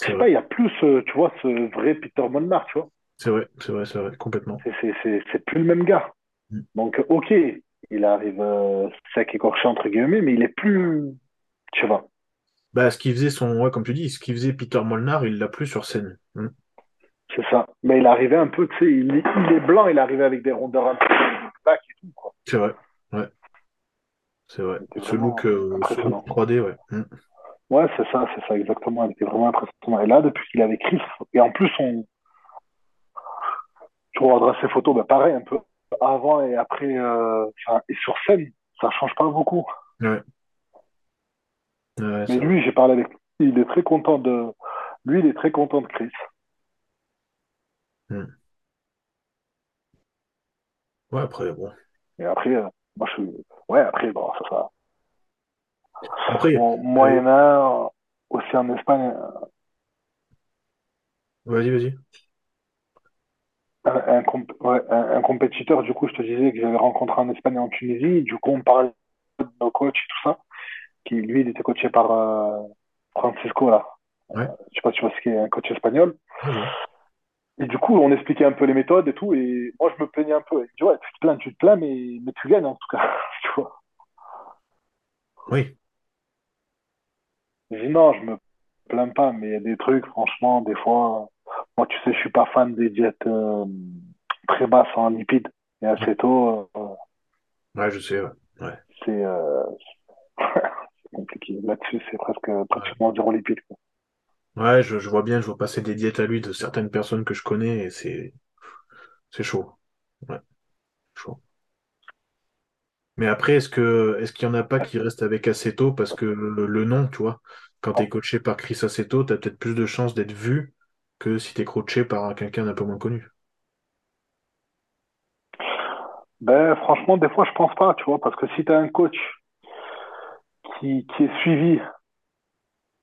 je sais vrai. pas, il y a plus, euh, tu vois, ce vrai Peter Monmar, tu vois. C'est vrai, c'est vrai, c'est vrai, complètement. C'est, plus le même gars. Mhm. Donc, ok, il arrive euh, sec écorché, entre guillemets, mais il est plus, tu vois, Bah, ce qui faisait son, ouais, comme tu dis, ce qui faisait Peter Molnar, il l'a plus sur scène. Mhm. c'est ça. Mais il arrivait un peu, tu sais, il, est- il est blanc, il arrivait avec des rondeurs un peu plaques et tout, quoi. C'est vrai, ouais, c'est vrai. Ce look, vraiment euh, ce look impressionnant. 3D, ouais. Mhm. Ouais, c'est ça, c'est ça, exactement. Il était vraiment impressionnant. Et là, depuis qu'il avec Chris, et en plus, on, tu regarderas photos, bah, pareil, un peu avant et après, euh, et sur scène, ça change pas beaucoup. Ouais, ouais, Mais lui, j'ai parlé avec lui, il est très content de, lui, il est très content de Chris. Mhm. Ouais, après, bon. Et après, euh, moi, je suis, ouais, après, bon, ça, ça. Après, Bon, euh, un, aussi en Espagne, vas-y, vas-y. Un, un, comp- ouais, un, un compétiteur, du coup, je te disais que j'avais rencontré en Espagne et en Tunisie. Du coup, on parlait de nos coachs et tout ça. Qui, lui, il était coaché par euh, Francisco, là. Ouais, Je sais pas si tu vois ce qu'est un coach espagnol. ouais, je. Et du coup, on expliquait un peu les méthodes et tout. Et moi, je me plaignais un peu. Il dit, ouais, tu te plains, tu te plains, mais, mais tu gagnes en tout cas. tu vois. Oui, Je dis, non, je me plains pas, mais il y a des trucs, franchement, des fois. Moi, tu sais, je suis pas fan des diètes euh, très basses en lipides. Et tôt, euh, Ouais, je sais, ouais. Ouais, c'est euh, c'est compliqué. Là-dessus, c'est presque pratiquement zéro lipide. quoi. Ouais, je, je vois bien, je vois passer des diètes à lui de certaines personnes que je connais et c'est, c'est chaud. Ouais, chaud. Mais après, est-ce que est-ce qu'il y en a pas qui restent avec Aceto? Parce que le, le nom, tu vois, quand t'es coaché par Chris Aceto, t'as peut-être plus de chances d'être vu que si t'es coaché par quelqu'un d'un peu moins connu. Ben, franchement, des fois, je pense pas, tu vois, parce que si tu as un coach qui, qui est suivi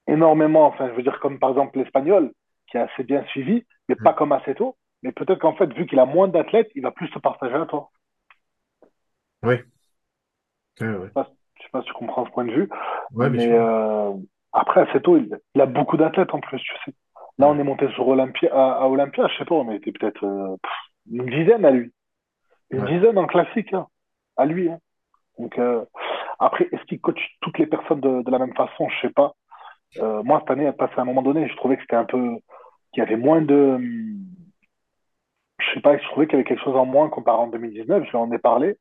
énormément, enfin, je veux dire, comme par exemple l'espagnol, qui est assez bien suivi, mais Mm. pas comme Aceto, mais peut-être qu'en fait, vu qu'il a moins d'athlètes, il va plus se partager à toi. Oui. Je sais je sais pas si tu comprends ce point de vue, Ouais, mais euh, après, Aceto, il, il a beaucoup d'athlètes en plus, tu sais. Là, on est monté sur Olympia, à, à Olympia, je sais pas, on était peut-être euh, une dizaine à lui. Une Ouais. dizaine en classique, hein, à lui. hein. Donc, euh, après, est-ce qu'il coach toutes les personnes de, de la même façon? Je sais pas. Euh, moi, cette année, passé à un moment donné, je trouvais que c'était un peu, qu'il y avait moins de, hum, je sais pas, je trouvais qu'il y avait quelque chose en moins comparé en 2019. Je lui en ai parlé.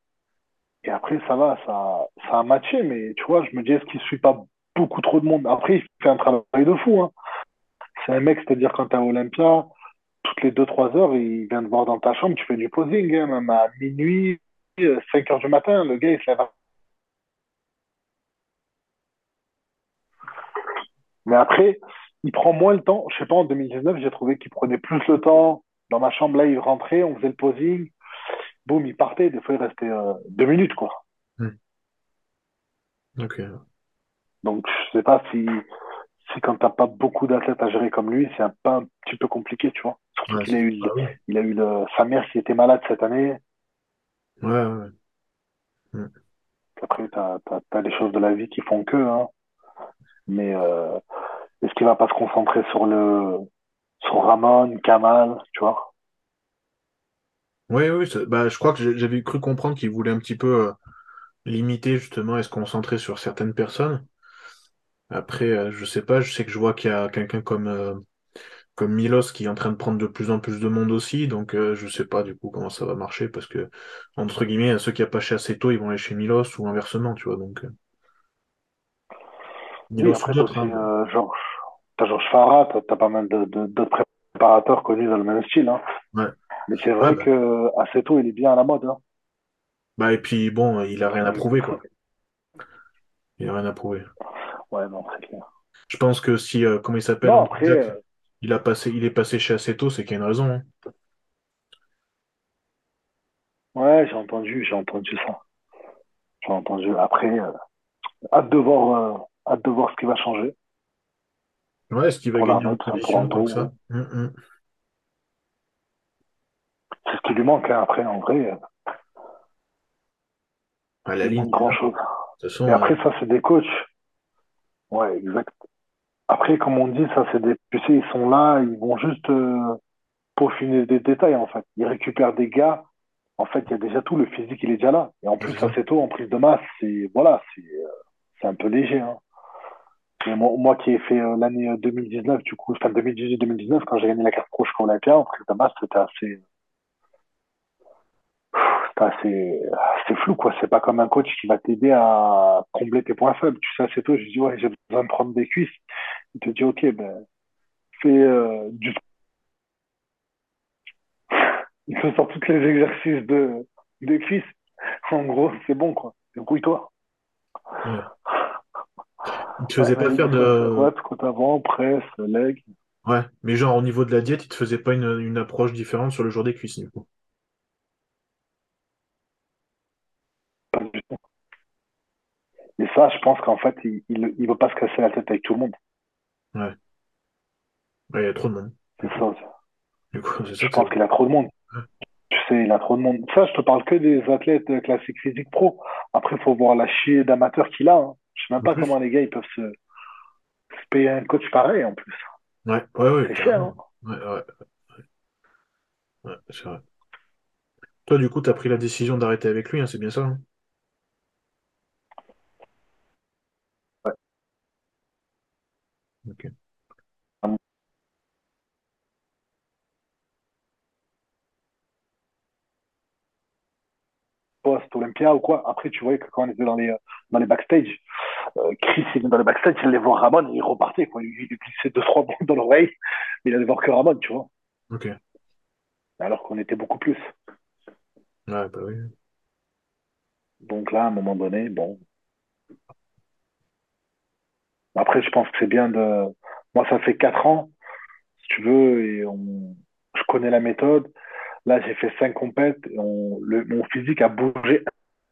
Et après, ça va, ça, ça a matché. Mais tu vois, je me dis, est-ce qu'il suit pas beaucoup trop de monde? Après, il fait un travail de fou, hein. C'est un mec, c'est-à-dire quand t'es à Olympia, toutes les deux trois heures, il vient te voir dans ta chambre, tu fais du posing, hein, même à minuit, euh, 5 heures du matin, le gars, il se lève. Mais après, il prend moins le temps. Je sais pas, en 2019, j'ai trouvé qu'il prenait plus le temps. Dans ma chambre, là, il rentrait, on faisait le posing, boum, il partait. Des fois, il restait euh, deux minutes, quoi. Hmm. Ok. Donc, je sais pas si, si quand t'as pas beaucoup d'athlètes à gérer comme lui, c'est un, peu un petit peu compliqué, tu vois. Surtout Ouais, qu'il a c'est- eu, il a eu le, sa mère qui était malade cette année. Ouais, ouais. ouais. Hmm. Après, t'as, t'as, t'as les choses de la vie qui font que, hein. Mais euh, est-ce qu'il va pas se concentrer sur le sur Ramon, Kamal, tu vois? Oui, oui, bah, je crois que j'avais cru comprendre qu'il voulait un petit peu euh, limiter justement et se concentrer sur certaines personnes. Après, euh, je sais pas, je sais que je vois qu'il y a quelqu'un comme, euh, comme Milos qui est en train de prendre de plus en plus de monde aussi, donc euh, je sais pas du coup comment ça va marcher parce que, entre guillemets, ceux qui a pas chez Aceto, ils vont aller chez Milos ou inversement, tu vois, donc Milos après d'autres, aussi hein. Georges, t'as Georges Farah, t'as, pas mal de, de- d'autres préparateurs connus dans le même style, hein. Ouais, Mais c'est ouais, vrai bah, que Aceto, il est bien à la mode, hein. bah, et puis bon, il a rien à prouver, quoi. Il a rien à prouver. Ouais, non, c'est clair. Je pense que si, euh, comment il s'appelle, Non, après, euh, il a passé, il est passé chez Aceto, c'est qu'il y a une raison, hein. ouais, j'ai entendu, j'ai entendu ça. J'ai entendu. Après, euh, hâte de voir, euh, hâte de voir ce qui va changer Ouais, est-ce qu'il va gagner en position tant que ça? Toronto. Hum, hum. C'est ce qui lui manque, hein. Après, en vrai, À la il ligne, toute Et façon, euh, après, ça, c'est des coachs. Ouais, exact. Après, comme on dit, ça, c'est des, tu sais, ils sont là, ils vont juste euh, peaufiner des détails, en fait. Ils récupèrent des gars. En fait, il y a déjà tout, le physique, il est déjà là. Et en plus, assez tôt, en prise de masse, c'est, voilà, c'est, euh, c'est un peu léger, hein. Et moi, moi qui ai fait euh, l'année euh, 2019, du coup, enfin 2018-2019, quand j'ai gagné la carte pro jusqu'à Olympia, en prise de masse, c'était assez, assez flou, quoi. C'est pas comme un coach qui va t'aider à combler tes points faibles. Tu sais, assez tôt, je dis, ouais, j'ai besoin de prendre des cuisses. Il te dit, ok, ben, fais euh, du il te sort tous les exercices de, de cuisses. En gros, c'est bon, quoi. Débrouille-toi. Ouais. Ouais, faisait pas faire de... squat, squat avant, presse, leg. Ouais, mais genre au niveau de la diète, il te faisait pas une, une approche différente sur le jour des cuisses, du coup. Pas du tout. Et ça, je pense qu'en fait, il, il veut pas se casser la tête avec tout le monde. Ouais. Ouais, il y a trop de monde, C'est ça. aussi. Du coup, c'est ça Je ça... pense qu'il a trop de monde. Ouais. Tu sais, il a trop de monde. Ça, je te parle que des athlètes classiques physique pro. Après, il faut voir la chier d'amateurs qu'il a. Hein. Je sais même pas plus, comment les gars, ils peuvent se, se payer un coach pareil, en plus. ouais, ouais, ouais, C'est cher, hein. Ouais, ouais, ouais, c'est vrai. Toi, du coup, t'as pris la décision d'arrêter avec lui, hein, c'est bien ça, hein? Ok. Un poste Olympia ou quoi. Après, tu voyais que quand on était dans les, euh, dans les backstage, euh, Chris, il dans les backstage, il allait voir Ramon et il repartait, quoi. Il, lui glissait deux, trois balles dans l'oreille, mais il allait voir que Ramon, tu vois. Ok. Alors qu'on était beaucoup plus. Ouais, bah oui. Donc là, à un moment donné, bon. Après, je pense que c'est bien de. Moi, ça fait quatre ans, si tu veux, et on... je connais la méthode. Là, j'ai fait cinq compètes et on... le... mon physique a bougé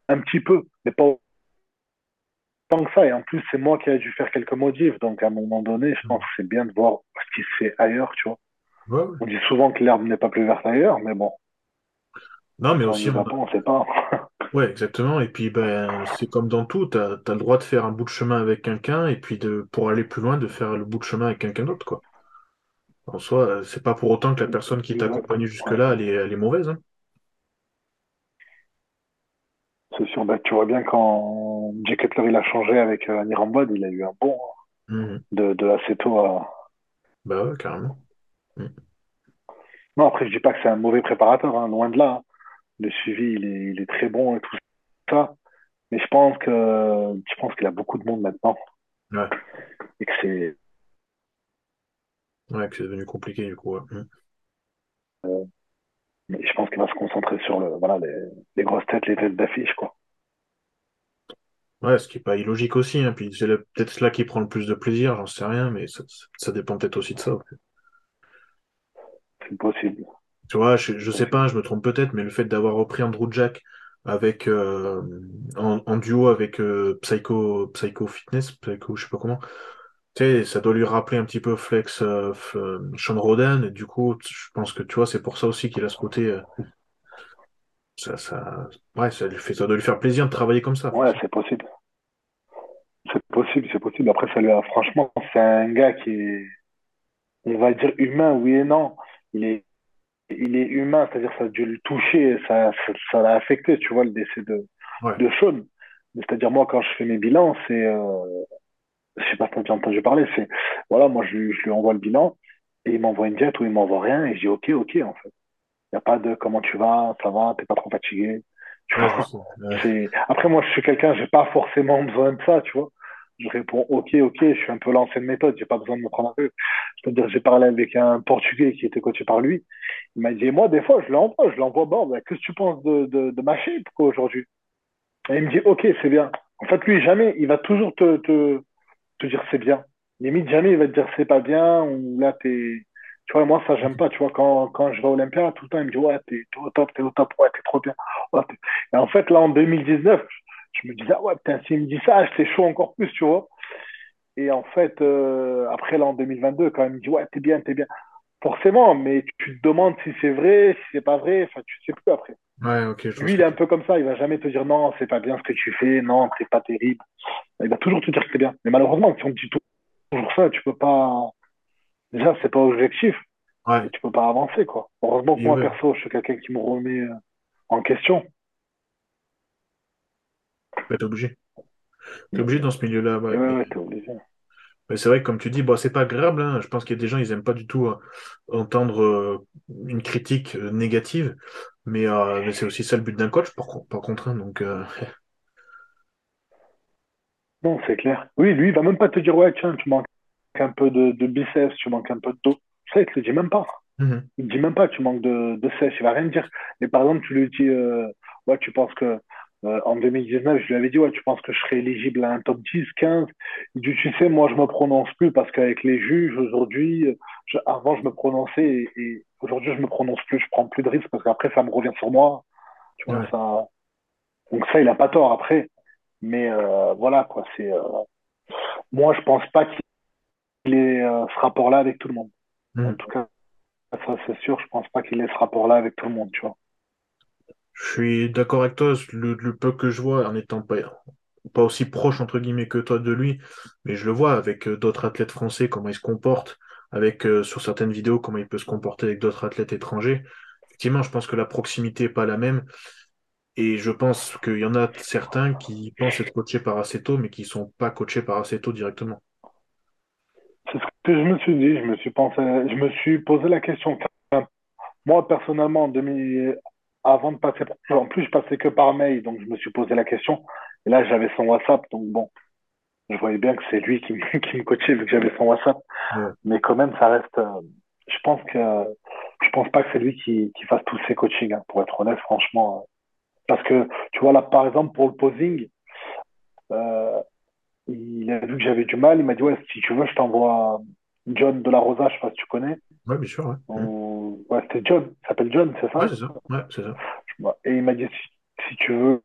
un petit peu, mais pas autant que ça. Et en plus, c'est moi qui ai dû faire quelques modifs. Donc, à un moment donné, je pense que c'est bien de voir ce qui se fait ailleurs, tu vois. Ouais, ouais. On dit souvent que l'herbe n'est pas plus verte ailleurs, mais bon, Non, mais aussi, on on sait pas. Ouais, exactement. Et puis, ben, c'est comme dans tout, t'as, t'as le droit de faire un bout de chemin avec quelqu'un, et puis de, pour aller plus loin, de faire le bout de chemin avec quelqu'un d'autre, quoi. En soi, euh, c'est pas pour autant que la personne qui t'a accompagné jusque-là, elle est, elle est mauvaise, hein. C'est sûr, bah, tu vois bien quand Jay Cutler il a changé avec euh, Nirambod, il a eu un bon hein, Mhm. de, de assez tôt à... Bah ouais, carrément. Mhm. Non, après je dis pas que c'est un mauvais préparateur, hein, loin de là. hein. Le suivi, il est, il est très bon et tout ça. Mais je pense que je pense qu'il a beaucoup de monde maintenant Ouais, et que c'est ouais, que c'est devenu compliqué du coup. ouais. Mhm. mais je pense qu'il va se concentrer sur le voilà les, les grosses têtes, les têtes d'affiche quoi. Ouais, ce qui est pas illogique aussi, hein. Puis c'est peut-être cela qui prend le plus de plaisir, j'en sais rien, mais ça, ça dépend peut-être aussi de ça. C'est possible. Tu vois, je, je sais pas, je me trompe peut-être, mais le fait d'avoir repris Andrew Jack avec euh, en, duo avec euh, Psycho Psycho Fitness, Psycho, je sais pas comment, tu sais, ça doit lui rappeler un petit peu Flex euh, euh, Sean Rodan, et du coup, je pense que tu vois, c'est pour ça aussi qu'il a ce côté, euh, ça, ça, ouais, ça lui fait, ça doit lui faire plaisir de travailler comme ça, Ouais, c'est possible. C'est possible, c'est possible. Après, ça lui a, franchement, c'est un gars qui est, on va dire humain, oui et non. Il est, il est humain, c'est-à-dire ça a dû le toucher, ça, ça, ça l'a affecté, tu vois, le décès de, Ouais, de Sean. C'est-à-dire, moi, quand je fais mes bilans, c'est, euh, je sais pas si tu as entendu parler, c'est, voilà, moi, je, lui- je lui envoie le bilan et il m'envoie une diète ou il m'envoie rien et je dis, OK, OK, en fait. Il n'y a pas de comment tu vas, ça va, t'es pas trop fatigué. Tu ouais, vois? Ouais, c'est... Après, moi, je suis quelqu'un, j'ai pas forcément besoin de ça, tu vois. Je réponds, OK, OK, je suis un peu l'ancienne méthode, j'ai pas besoin de me prendre un peu. C'est-à-dire, j'ai parlé avec un Portugais qui était coaché par lui. Il m'a dit, moi, des fois, je l'envoie, je l'envoie, bon, ben, qu'est-ce que tu penses de, de, de ma shape, aujourd'hui? Et il me dit, OK, c'est bien. En fait, lui, jamais, il va toujours te, te, dire c'est bien. Limite, jamais il va te dire c'est pas bien ou là, t'es. Tu vois, moi, ça, j'aime pas. Tu vois, quand, quand je vais à Olympia, tout le temps, il me dit ouais, t'es au top, t'es au top, ouais, t'es trop bien. Et en fait, là, en 2019, je me disais, ah ouais, putain, s'il me dit ça, j'étais chaud encore plus, tu vois. Et en fait, euh, après, là, en 2022, quand il me dit ouais, t'es bien, t'es bien. Forcément, mais tu te demandes si c'est vrai, si c'est pas vrai, enfin, tu sais plus après. ouais, je Lui, il est un peu comme ça, il va jamais te dire non, c'est pas bien ce que tu fais, non, c'est pas terrible. Il va toujours te dire que c'est bien. Mais malheureusement, si on te dit toujours ça, tu peux pas. Déjà, c'est pas objectif Ouais, tu peux pas avancer, quoi. Heureusement que moi, ouais, perso, je suis quelqu'un qui me remet euh, en question. T'es obligé. T'es obligé dans ce milieu-là, ouais. ouais, ouais, t'es obligé. Mais c'est vrai que comme tu dis, bon, c'est pas agréable, hein. Je pense qu'il y a des gens, ils aiment pas du tout euh, entendre euh, une critique euh, négative, mais, mais c'est aussi ça le but d'un coach, par, con- par contre. hein. donc, Non, c'est clair. Oui, lui, il va même pas te dire, ouais, tiens, tu manques un peu de, de biceps, tu manques un peu de dos. Ça, il te le dit même pas. mhm. Il te dit même pas que tu manques de, de sèche. Il va rien te dire. Mais par exemple, tu lui dis, ouais, tu penses que, euh, en 2019, je lui avais dit, ouais, tu penses que je serais éligible à un top 10, 15. Il dit, tu sais, moi, je me prononce plus parce qu'avec les juges, aujourd'hui, je- avant, je me prononçais et, et aujourd'hui, je me prononce plus. Je prends plus de risques parce qu'après, ça me revient sur moi. Tu vois, Ouais, ça. Donc, ça, il a pas tort après. Mais euh, voilà, quoi. C'est, euh, moi, je pense pas qu'il ait ce rapport-là avec tout le monde. En mhm. tout cas, ça, c'est sûr, je pense pas qu'il ait ce rapport-là avec tout le monde, tu vois. Je suis d'accord avec toi, le, le peu que je vois, en étant pas, pas aussi proche, entre guillemets, que toi de lui, mais je le vois avec euh, d'autres athlètes français, comment ils se comportent, avec, euh, sur certaines vidéos, comment il peut se comporter avec d'autres athlètes étrangers. Effectivement, je pense que la proximité n'est pas la même. Et je pense qu'il y en a certains qui pensent être coachés par Aceto, mais qui sont pas coachés par Aceto directement. C'est ce que je me suis dit, je me suis pensé, je me suis posé la question. Moi, personnellement, en 2000, avant de passer, en plus, je passais que par mail, donc je me suis posé la question. Et là, j'avais son WhatsApp, donc bon, je voyais bien que c'est lui qui me, qui me coachait vu que j'avais son WhatsApp. Ouais, Mais quand même, ça reste, euh, je pense que, je pense pas que c'est lui qui, qui fasse tous ses coachings, hein, pour être honnête, franchement. euh. Parce que, tu vois, là, par exemple, pour le posing, euh, il a vu que j'avais du mal, il m'a dit, ouais, si tu veux, je t'envoie John de la Rosa, je sais pas si tu connais. ouais, bien sûr, ouais. C'était John, il s'appelle John, c'est Ouais, ça? c'est ça. Ouais, c'est ça. Ouais. Et il m'a dit, si, si tu veux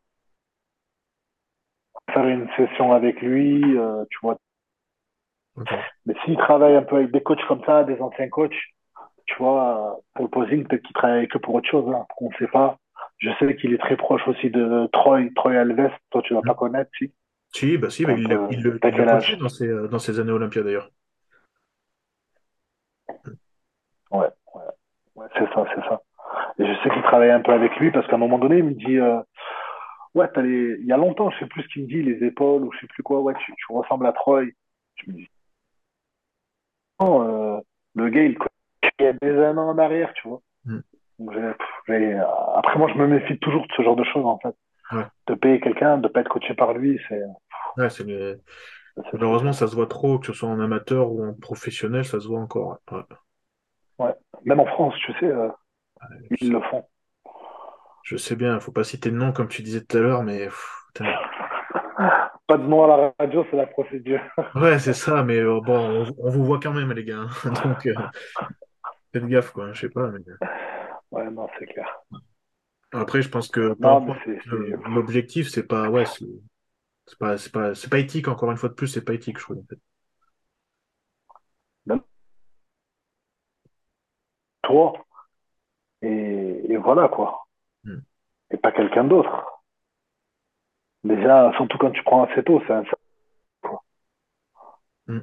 faire une session avec lui, euh, tu vois. Ok. Mais s'il travaille un peu avec des coachs comme ça, des anciens coachs, tu vois, euh, pour le posing, peut-être qu'il travaille que pour autre chose, hein, on ne sait pas. Je sais qu'il est très proche aussi de Troy, Troy Alves, toi tu vas pas Mhm. connaître, si. Si, bah si, un il peu... il le, dans ses, euh, dans ses années Olympia d'ailleurs. Ouais, ouais, c'est ça, c'est ça. Et je sais qu'il travaille un peu avec lui parce qu'à un moment donné, il me dit, euh, ouais, t'as les... il y a longtemps, je sais plus ce qu'il me dit, les épaules ou je sais plus quoi, ouais, tu, tu ressembles à Troy. Je me dis, non, euh, le gars, il coach il y a des années en arrière, tu vois. Mm. Donc, pff, Après, moi, je me méfie toujours de ce genre de choses, en fait. Ouais, De payer quelqu'un, de pas être coaché par lui, c'est, ouais, c'est le- c'est, c'est- Malheureusement, ça se voit trop, que ce soit en amateur ou en professionnel, ça se voit encore. Ouais. Ouais. Même en France, tu sais, euh, Je ils sais, le font. je sais bien, faut pas citer de nom comme tu disais tout à l'heure, mais pff. Pas de nom à la radio, c'est la procédure. Ouais, c'est ça, mais euh, bon, on, on vous voit quand même, les gars. hein. Donc, euh, faites gaffe, quoi. Je sais pas. mais- Ouais, non, c'est clair. Après, je pense que l'objectif, c'est pas, ouais, c'est pas, c'est pas, c'est pas éthique. Encore une fois de plus, c'est pas éthique, je trouve. En fait. Toi, et, et voilà, quoi. Mm. Et pas quelqu'un d'autre. Déjà, surtout quand tu prends assez tôt, c'est un... Mm.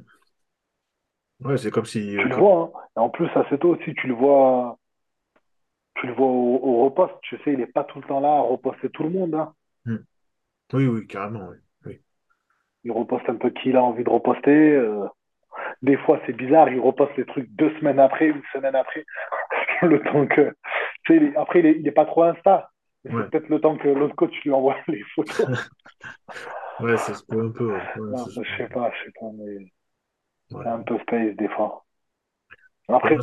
Ouais, c'est comme si, Tu euh, le comme- vois, hein. Et en plus, assez tôt aussi, tu le vois, tu le vois au, au reposte. Tu sais, il est pas tout le temps là à reposter tout le monde, hein. Mm. Oui, oui, carrément, oui. Oui. Il reposte un peu qui il a envie de reposter. euh. Des fois, c'est bizarre, il reposte les trucs deux semaines après, une semaine après. le temps que. Tu sais, après, il est, il est pas trop Insta. Ouais, c'est peut-être le temps que l'autre coach lui envoie les photos. ouais, ça se peut un peu. Ouais, Ouais, Non, je sais pas, je sais pas, mais c'est un peu space des fois. Ouais, Après,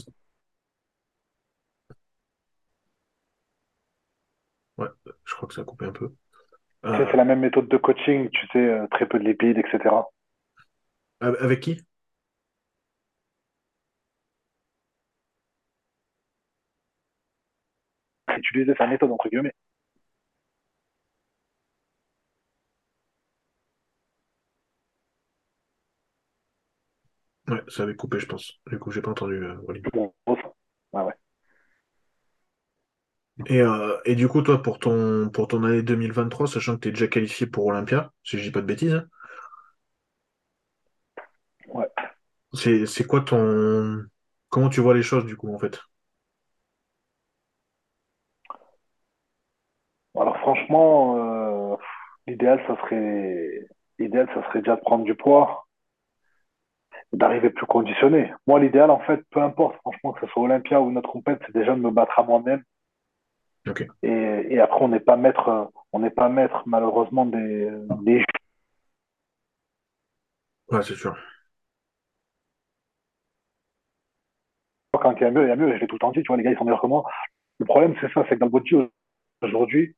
ouais, je crois que ça a coupé un peu. Euh, c'est la même méthode de coaching, tu sais, euh, très peu de lipides, etc. avec qui? Utiliser sa méthode, entre guillemets. Ouais, ça avait coupé, je pense. Du coup, j'ai pas entendu, euh, ouais, ouais. Et, euh, et du coup, toi, pour ton, pour ton année 2023, sachant que tu es déjà qualifié pour Olympia, si je dis pas de bêtises, hein, ouais. c'est quoi ton... Comment tu vois les choses, du coup, en fait? Alors franchement, euh, l'idéal, ça serait, l'idéal, ça serait déjà de prendre du poids, d'arriver plus conditionné. Moi, l'idéal, en fait, peu importe, franchement, que ce soit Olympia ou une autre compète, c'est déjà de me battre à moi-même. Et, et après, on n'est pas maître, on n'est pas maître, malheureusement, des, des Ouais, c'est sûr. Quand il y a mieux, il y a mieux. Je l'ai tout le temps dit, tu vois, les gars, ils sont meilleurs que moi. Le problème, c'est ça, c'est que dans le body, aujourd'hui,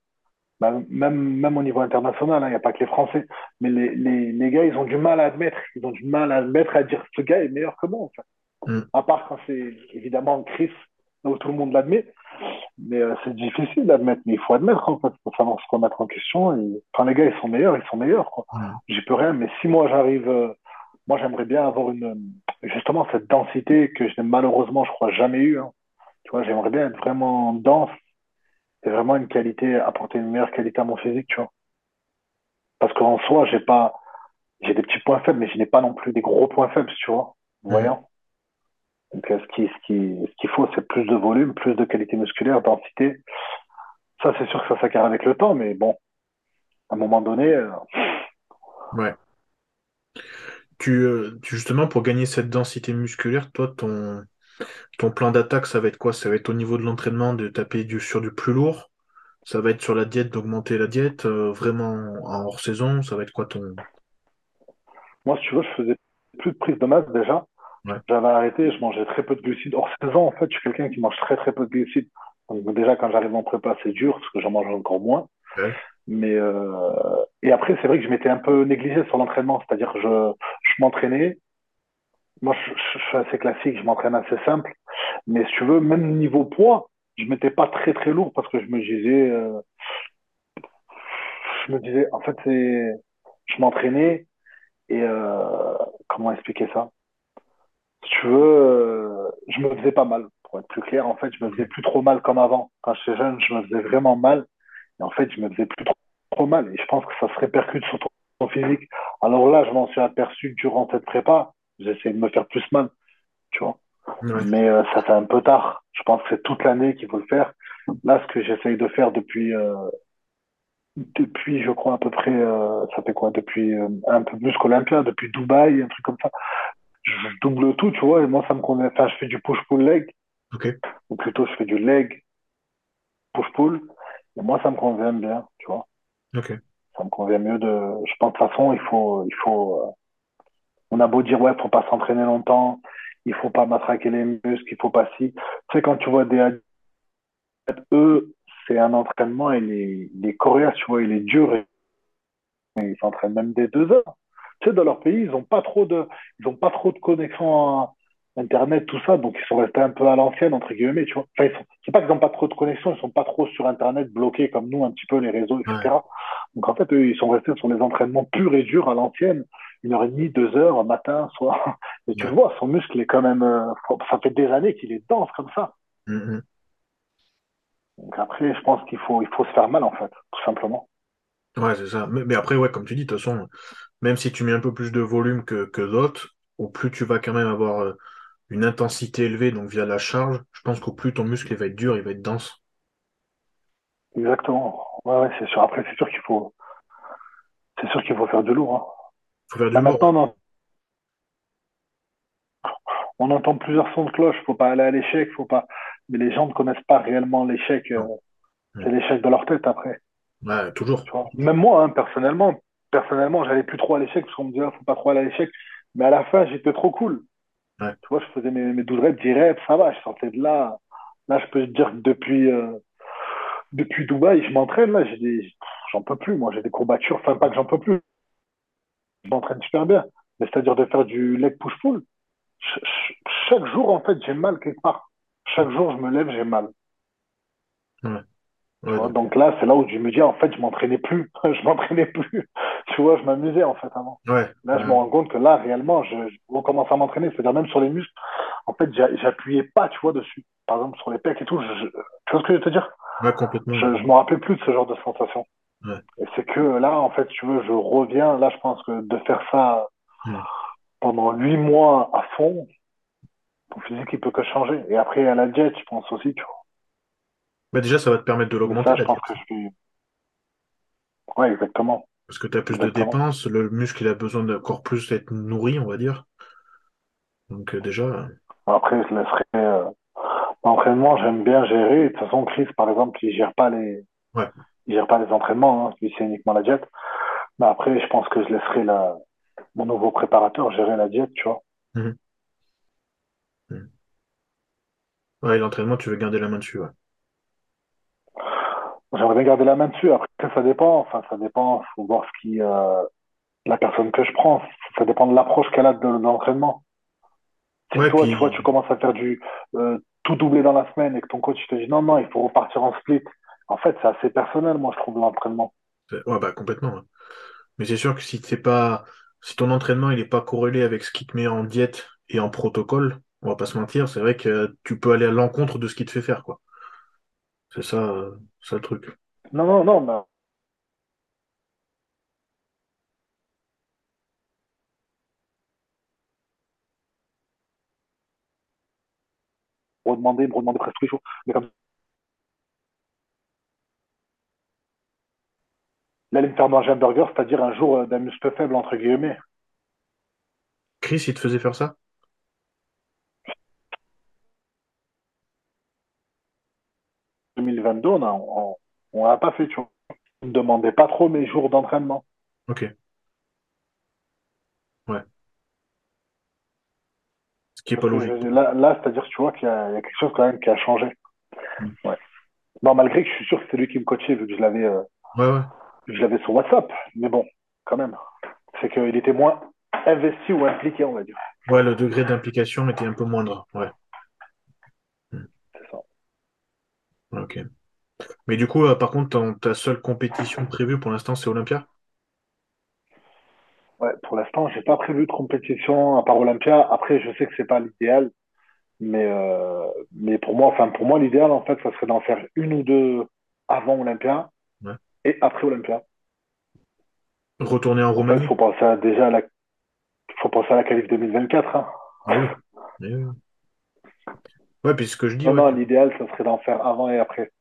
bah, même, même au niveau international, hein, il n'y a pas que les Français, mais les, les, les gars, ils ont du mal à admettre, ils ont du mal à admettre, à dire ce gars est meilleur que moi, en fait. Hmm. À part quand c'est évidemment Chris, là où tout le monde l'admet, mais euh, c'est difficile d'admettre, mais il faut admettre, en fait, pour savoir se remettre en question. Et quand les gars, ils sont meilleurs, ils sont meilleurs, quoi. Hmm. J'y peux rien, mais si moi, j'arrive, euh, moi, j'aimerais bien avoir une, justement, cette densité que je n'ai malheureusement, je crois, jamais eu, hein. Tu vois, j'aimerais bien être vraiment dense, c'est vraiment une qualité, apporter une meilleure qualité à mon physique, tu vois. Parce qu'en soi, j'ai pas, j'ai des petits points faibles, mais je n'ai pas non plus des gros points faibles, tu vois. Hmm. Voyons. Donc, euh, ce qui, ce qui, ce qu'il faut, c'est plus de volume, plus de qualité musculaire, densité. Ça, c'est sûr que ça s'acquiert avec le temps, mais bon, à un moment donné, euh, Ouais. Tu, euh, tu- justement, pour gagner cette densité musculaire, toi, ton, ton plan d'attaque, ça va être quoi? Ça va être au niveau de l'entraînement de taper du, sur du plus lourd? Ça va être sur la diète, d'augmenter la diète, euh, vraiment en hors saison? Ça va être quoi ton... moi, si tu veux, je faisais plus de prise de masse déjà. Ouais. J'avais arrêté, je mangeais très peu de glucides. Hors saison, en fait, je suis quelqu'un qui mange très très peu de glucides. Donc déjà, quand j'arrive en prépa, c'est dur parce que j'en mange encore moins. Ouais. Mais euh, et après, c'est vrai que je m'étais un peu négligé sur l'entraînement, c'est-à-dire que je, je m'entraînais. Moi, je, suis assez classique, je m'entraîne assez simple. Mais si tu veux, même niveau poids, je m'étais pas très très lourd parce que je me disais, euh, je me disais, en fait, c'est, je m'entraînais et euh, comment expliquer ça? Si tu veux, euh, je me faisais pas mal. Pour être plus clair, en fait, je me faisais plus trop mal comme avant. Quand j'étais jeune, je me faisais vraiment mal. Et en fait, je me faisais plus trop, mal. Et je pense que ça se répercute sur ton physique. Alors là, je m'en suis aperçu durant cette prépa. J'essayais de me faire plus mal, tu vois. Ouais, Mais euh, ça fait un peu tard. Je pense que c'est toute l'année qu'il faut le faire. Là, ce que j'essaye de faire depuis, euh, depuis, je crois, à peu près, euh, ça fait quoi, depuis un peu plus qu'Olympia, depuis Dubaï, un truc comme ça. Je, je double tout, tu vois, et moi, ça me convient. Enfin, je fais du push-pull leg, ou plutôt, je fais du leg push-pull, et moi, ça me convient bien, tu vois. Ça me convient mieux de. Je pense de toute façon, il faut, il faut. On a beau dire, ouais, faut pas s'entraîner longtemps, il faut pas matraquer les muscles, il faut pas si. Tu sais, quand tu vois des athlètes, eux, c'est un entraînement, est, il est coriace, tu vois, il est dur, et ils s'entraînent même des deux heures. Tu sais, dans leur pays, ils ont pas trop de, ils ont pas trop de connexion à Internet, tout ça, donc ils sont restés un peu à l'ancienne, entre guillemets, tu vois. Enfin, c'est pas qu'ils n'ont pas trop de connexion, ils sont pas trop sur Internet, bloqués comme nous, un petit peu, les réseaux, Ouais, etc. Donc, en fait, eux, ils sont restés sur les entraînements purs et durs à l'ancienne, une heure et demie, deux heures, matin, soir. Et tu ouais. le vois, son muscle est quand même, euh, ça fait des années qu'il est dense comme ça. Mhm. Donc après, je pense qu'il faut, il faut se faire mal, en fait, tout simplement. Ouais, c'est ça. Mais, mais après, ouais, comme tu dis, de toute façon, même si tu mets un peu plus de volume que, que d'autres, au plus tu vas quand même avoir euh, une intensité élevée, donc via la charge, je pense qu'au plus ton muscle il va être dur, il va être dense. Exactement. Ouais, ouais, c'est sûr. Après, c'est sûr qu'il faut, c'est sûr qu'il faut faire du lourd. Faut faire du Là, lourd. maintenant, on, on entend plusieurs sons de cloche. Faut pas aller à l'échec, faut pas. Mais les gens ne connaissent pas réellement l'échec. euh, c'est l'échec de leur tête après. Ouais, toujours. Même moi, hein, personnellement, personnellement, j'allais plus trop à l'échec parce qu'on me disait, ah, faut pas trop aller à l'échec. Mais à la fin, j'étais trop cool. Ouais. Tu vois, je faisais mes, mes 12 reps, 10 reps, ça va. Je sortais de là. Là, je peux te dire que depuis, euh, depuis Dubaï, je m'entraîne. Là, j'ai des, j'en peux plus. Moi, j'ai des courbatures. Enfin, pas que j'en peux plus. Je m'entraîne super bien. Mais c'est-à-dire de faire du leg push-pull. Ch- ch- chaque jour, en fait, j'ai mal quelque part. Chaque jour, je me lève, j'ai mal. Ouais. Tu Ouais, vois, donc, là, c'est là où je me dis, en fait, je m'entraînais plus. Je m'entraînais plus. Tu vois, je m'amusais, en fait, avant. ouais, Là, je me rends compte que là, réellement, je, je recommence à m'entraîner. C'est-à-dire, même sur les muscles, en fait, j'a- j'appuyais pas, tu vois, dessus. Par exemple, sur les pecs et tout. je- je- tu vois ce que je veux te dire? ouais, complètement. Je, je me rappelais plus de ce genre de sensation. Ouais. C'est que là, en fait, tu veux, je reviens. Là, je pense que de faire ça pendant huit mois à fond, ton physique, il peut que changer. Et après, à la diète, je pense aussi, tu vois. Bah, déjà, ça va te permettre de l'augmenter, je pense que je. Ouais, exactement. Parce que tu as plus de dépenses, le muscle il a besoin d'encore plus d'être nourri, on va dire. Donc euh, déjà, euh, Après, je laisserai. Euh... L'entraînement, j'aime bien gérer. De toute façon, Chris, par exemple, il gère pas les, ouais, il gère pas les entraînements. Hein. Lui, c'est uniquement la diète. Mais après, je pense que je laisserai la... mon nouveau préparateur gérer la diète, tu vois. Mhm. Mhm. Ouais, l'entraînement, tu veux garder la main dessus, ouais. J'aimerais bien garder la main dessus. Après, ça dépend. Enfin, ça dépend. Faut voir ce qui, euh, la personne que je prends. Ça dépend de l'approche qu'elle a de, de l'entraînement. Si Ouais, toi, tu vois, tu commences à faire du euh, tout doublé dans la semaine et que ton coach te dit non, non, il faut repartir en split. En fait, c'est assez personnel, moi, je trouve, l'entraînement. ouais, bah complètement. ouais. Mais c'est sûr que si c'est pas, si ton entraînement il est pas corrélé avec ce qui te met en diète et en protocole, on va pas se mentir, c'est vrai que tu peux aller à l'encontre de ce qui te fait faire, quoi. C'est ça, euh, ça le truc. Non, non, non, mais redemander, redemander presque tous les jours. Mais comme là, me faire manger un burger, c'est-à-dire un jour euh, d'un muscle faible, entre guillemets. Chris, il te faisait faire ça? 2022, on a, on, on l'a pas fait, tu vois. On me demandait pas trop mes jours d'entraînement. Ok, ouais. Ce qui est Parce pas que logique. je- là, là c'est-à-dire, tu vois, qu'il y a, il y a quelque chose quand même qui a changé. Mm. Ouais. Bon, malgré que je suis sûr que c'est lui qui me coachait, vu que je l'avais, euh, Ouais, ouais. Je l'avais sur WhatsApp. Mais bon, quand même. C'est qu'il était moins investi ou impliqué, on va dire. Ouais, le degré d'implication était un peu moindre. Ouais. Mm. C'est ça. Ok. Mais du coup, euh, par contre, ta seule compétition prévue pour l'instant, c'est Olympia? Ouais, pour l'instant, j'ai pas prévu de compétition à part Olympia. Après, je sais que c'est pas l'idéal, mais euh, mais pour moi, enfin pour moi, l'idéal en fait, ça serait d'en faire une ou deux avant Olympia. Et après Olympia. Retourner en En fait, il Roumanie? faut penser à, déjà à la, faut penser à la qualif 2024. Hein. Ah oui. Eh oui. Ouais, puis ce que je dis, Non, ouais, l'idéal, ça serait d'en faire avant et après.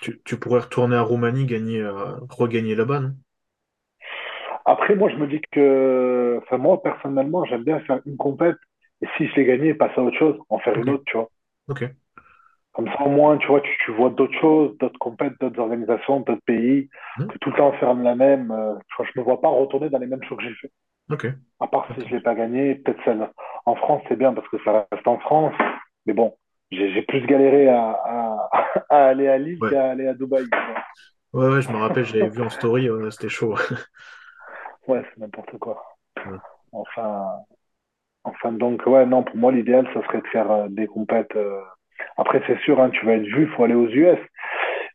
tu- tu pourrais retourner à Roumanie, gagner, euh, regagner là-bas, non? Après, moi, je me dis que, enfin, moi, personnellement, j'aime bien faire une compète et si je l'ai gagné, passer à autre chose, en faire une autre, tu vois. ok. Comme ça, au moins, tu vois, tu, tu vois d'autres choses, d'autres compètes, d'autres organisations, d'autres pays, Hmm, que tout le temps faire la même. euh, tu vois, je me vois pas retourner dans les mêmes choses que j'ai fait. Ok. À part si je l'ai pas gagné, peut-être celle en France, c'est bien parce que ça reste en France. Mais bon, j'ai plus galéré à, à, à aller à Lille Ouais. qu'à aller à Dubaï. Ouais, ouais, je me rappelle, j'avais vu en story, c'était chaud. Ouais, c'est n'importe quoi. Ouais. Enfin, enfin, donc, ouais, non, pour moi, l'idéal, ça serait de faire euh, des compètes. euh, Après, c'est sûr, hein, tu vas être vu, il faut aller aux US.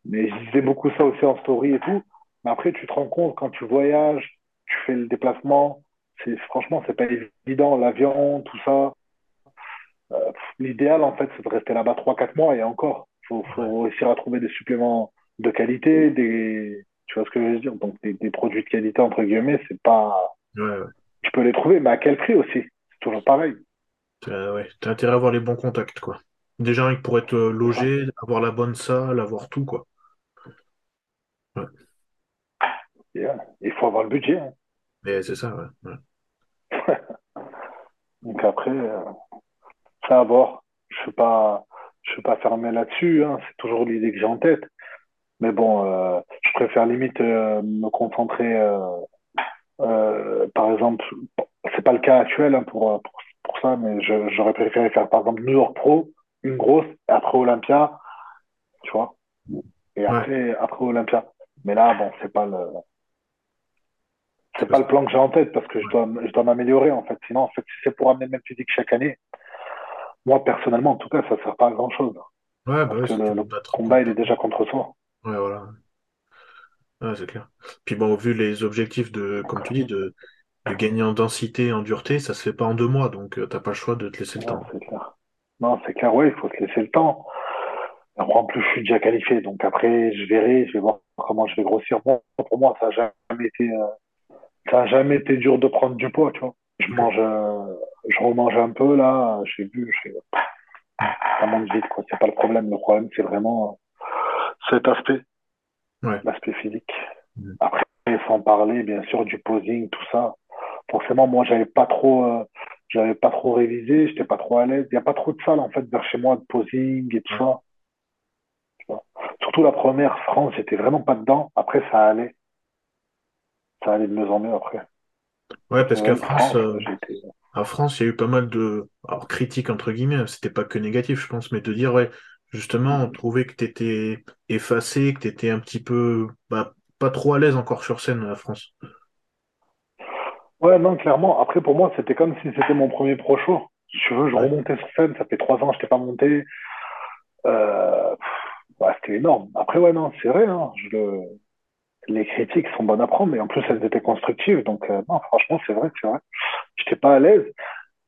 Mais je disais beaucoup ça aussi en story et tout. Mais après, tu te rends compte quand tu voyages, tu fais le déplacement. C'est, franchement, c'est pas évident, l'avion, tout ça. Euh, l'idéal, en fait, c'est de rester là-bas trois quatre mois et encore. Faut, Ouais. faut réussir à trouver des suppléments de qualité, des, tu vois ce que je veux dire? Donc, des, des produits de qualité, entre guillemets, c'est pas, Ouais, ouais. tu peux les trouver, mais à quel prix aussi? C'est toujours pareil. T'as, ouais. T'as intérêt à avoir les bons contacts, quoi. Déjà, pour être logé, avoir la bonne salle, avoir tout, quoi. Ouais. Euh, il faut avoir le budget. hein. Mais c'est ça, ouais. Ouais. Donc après, euh, ça à voir. Je suis pas, je suis pas fermé là-dessus. Hein. C'est toujours l'idée que j'ai en tête. Mais bon, euh, je préfère limite euh, me concentrer, par exemple, c'est pas le cas actuel hein, pour, pour, pour ça, mais j'aurais préféré faire par exemple New York Pro, une grosse, et après Olympia, tu vois, et Ouais, après, après Olympia. Mais là, bon, c'est pas le, c'est pas le plan que j'ai en tête parce que je dois, je dois m'améliorer en fait. Sinon, en fait, si c'est pour amener le même physique chaque année, moi personnellement, en tout cas, ça sert pas à grand chose ouais, bah parce ouais, que c'était le, combat, il est déjà contre soi. Ouais, voilà. Ouais, c'est clair. Puis bon, vu les objectifs de, comme tu dis, de, de gagner en densité, en dureté, ça se fait pas en deux mois, donc euh, t'as pas le choix de te laisser le temps. c'est clair. Non, c'est clair, ouais, il faut se laisser le temps. En plus, je suis déjà qualifié, donc après, je verrai, je vais voir comment je vais grossir. Bon, pour moi, ça n'a jamais été, euh, ça a jamais été dur de prendre du poids, tu vois. Je mange, euh, je remange un peu, là, j'ai vu, je fais, ça monte vite, quoi. C'est pas le problème. Le problème, c'est vraiment euh, cet aspect, Ouais. l'aspect physique. Après, sans parler, bien sûr, du posing, tout ça. Forcément, moi, j'avais pas trop, euh, j'avais pas trop révisé, j'étais pas trop à l'aise. Il y a pas trop de salles, en fait, vers chez moi, de posing et tout ça. tu vois. Surtout la première, France, j'étais vraiment pas dedans. Après, ça allait. Ça allait de mieux en mieux après. Ouais, parce qu'à Même France, France, euh, à France, il y a eu pas mal de, alors critiques entre guillemets, c'était pas que négatif, je pense, mais de dire, ouais, justement, on trouvait que t'étais effacé, que t'étais un petit peu, bah, pas trop à l'aise encore sur scène à France. Ouais, non, clairement. Après, pour moi, c'était comme si c'était mon premier pro show. Si tu veux, je Ouais. remontais sur scène. Ça fait trois ans je n'étais pas monté. Euh, ouais, c'était énorme. Après, ouais, non, c'est vrai. Hein, je le... Les critiques sont bonnes à prendre, mais en plus, elles étaient constructives. Donc, euh, non, franchement, c'est vrai, c'est vrai. J'étais pas à l'aise.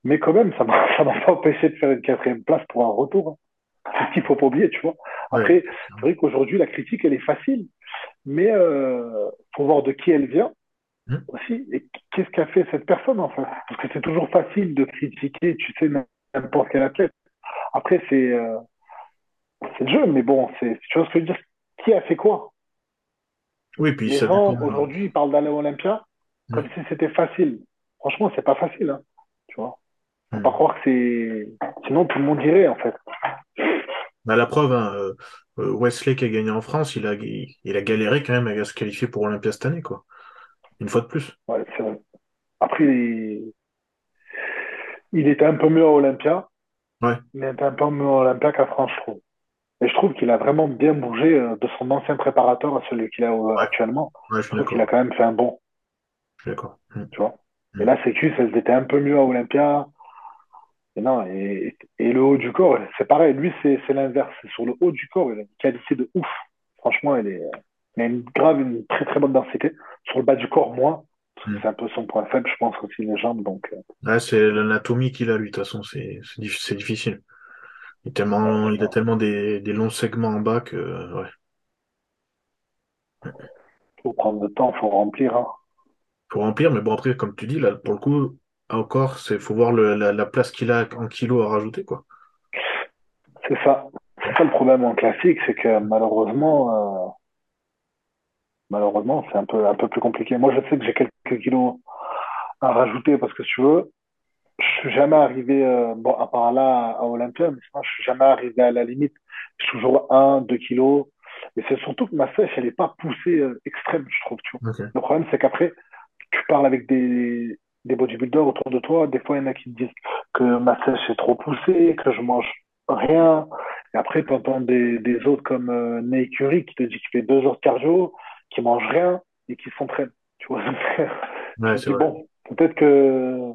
Mais quand même, ça m'a ça m'a pas empêché de faire une quatrième place pour un retour. hein. C'est ce qu'il faut pas oublier, tu vois. Ouais. Après, c'est vrai qu'aujourd'hui, la critique, elle est facile. Mais euh, faut voir de qui elle vient Mm. aussi et qu'est-ce qu'a fait cette personne en fait. Parce que c'est toujours facile de critiquer, tu sais, n'importe quel athlète. Après, c'est euh, c'est le jeu, mais bon, c'est, tu vois ce que je veux dire? Qui a fait quoi? Oui, puis Les ça gens, aujourd'hui, ils parlent d'aller à Olympia comme Mm. si c'était facile. Franchement, c'est pas facile, hein, tu vois. Faut pas Mm. croire que c'est... Sinon, tout le monde dirait, en fait. Bah, la preuve, hein, euh, euh, Wesley qui a gagné en France, il a, il, il a galéré quand même à se qualifier pour Olympia cette année, quoi. Une fois de plus. Ouais, vrai. Après, il... il était un peu mieux à Olympia, Ouais, il était un peu mieux à Olympia qu'à France, je trouve. Et je trouve qu'il a vraiment bien bougé euh, de son ancien préparateur à celui qu'il a euh, ouais, actuellement. je Je trouve qu'il a quand même fait un bon, Je suis d'accord. Mm. tu vois. Et Mm. là, Sécus, elles étaient un peu mieux à Olympia. Et non, et, et le haut du corps, c'est pareil. Lui, c'est c'est l'inverse. C'est sur le haut du corps, il a une qualité de ouf. Franchement, il, est, il a une grave, une très très bonne densité. Sur le bas du corps, moins. Mm. c'est un peu son point faible, je pense aussi, les jambes. Donc, euh, Ouais, c'est l'anatomie qu'il a, lui, de toute façon, c'est c'est diffi- c'est difficile. Il, est ouais, tellement, il a tellement des, des longs segments en bas que, ouais. Faut prendre le temps, faut remplir. Hein. Faut remplir, mais bon, après, comme tu dis, là, pour le coup, encore, c'est, faut voir le- la, la place qu'il a en kilos à rajouter, quoi. C'est ça. C'est ça le problème en classique, c'est que malheureusement, euh, malheureusement, c'est un peu, un peu plus compliqué. Moi, je sais que j'ai quelques kilos à rajouter parce que si tu veux, je suis jamais arrivé, euh, bon, à part là, à Olympia, mais sinon, je suis jamais arrivé à la limite. Je suis toujours un, deux kilos. Et c'est surtout que ma sèche, elle est pas poussée euh, extrême, je trouve, tu vois. Le problème, c'est qu'après, tu parles avec des, des bodybuilders autour de toi. Des fois, il y en a qui te disent que ma sèche est trop poussée, que je mange rien. Et après, tu entends des, des autres comme euh, Ney Curie qui te dit qu'il fait deux heures de cardio, qui mange rien et qui s'entraîne. Tu vois, Ouais, c'est bon, peut-être que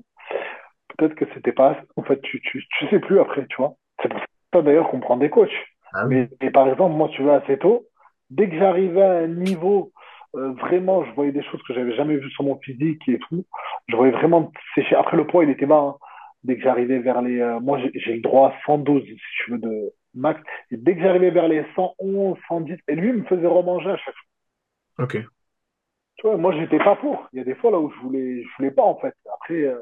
peut-être que c'était pas. En fait, tu, tu, tu sais plus après, tu vois. C'est pour ça d'ailleurs qu'on prend des coachs. Ah oui. Mais, mais par exemple, moi, tu vois, assez tôt, dès que j'arrivais à un niveau, euh, vraiment, je voyais des choses que j'avais jamais vues sur mon physique et tout. Je voyais vraiment sécher. Après, le poids, il était bas. hein. Dès que j'arrivais vers les... euh, moi, j'ai j'ai le droit à 112, si tu veux, de max. Et dès que j'arrivais vers les 111, 110, et lui, il me faisait remanger à chaque fois. Ok. Tu vois, moi, j'étais pas pour. Il y a des fois là où je voulais, je voulais pas, en fait. Après, euh,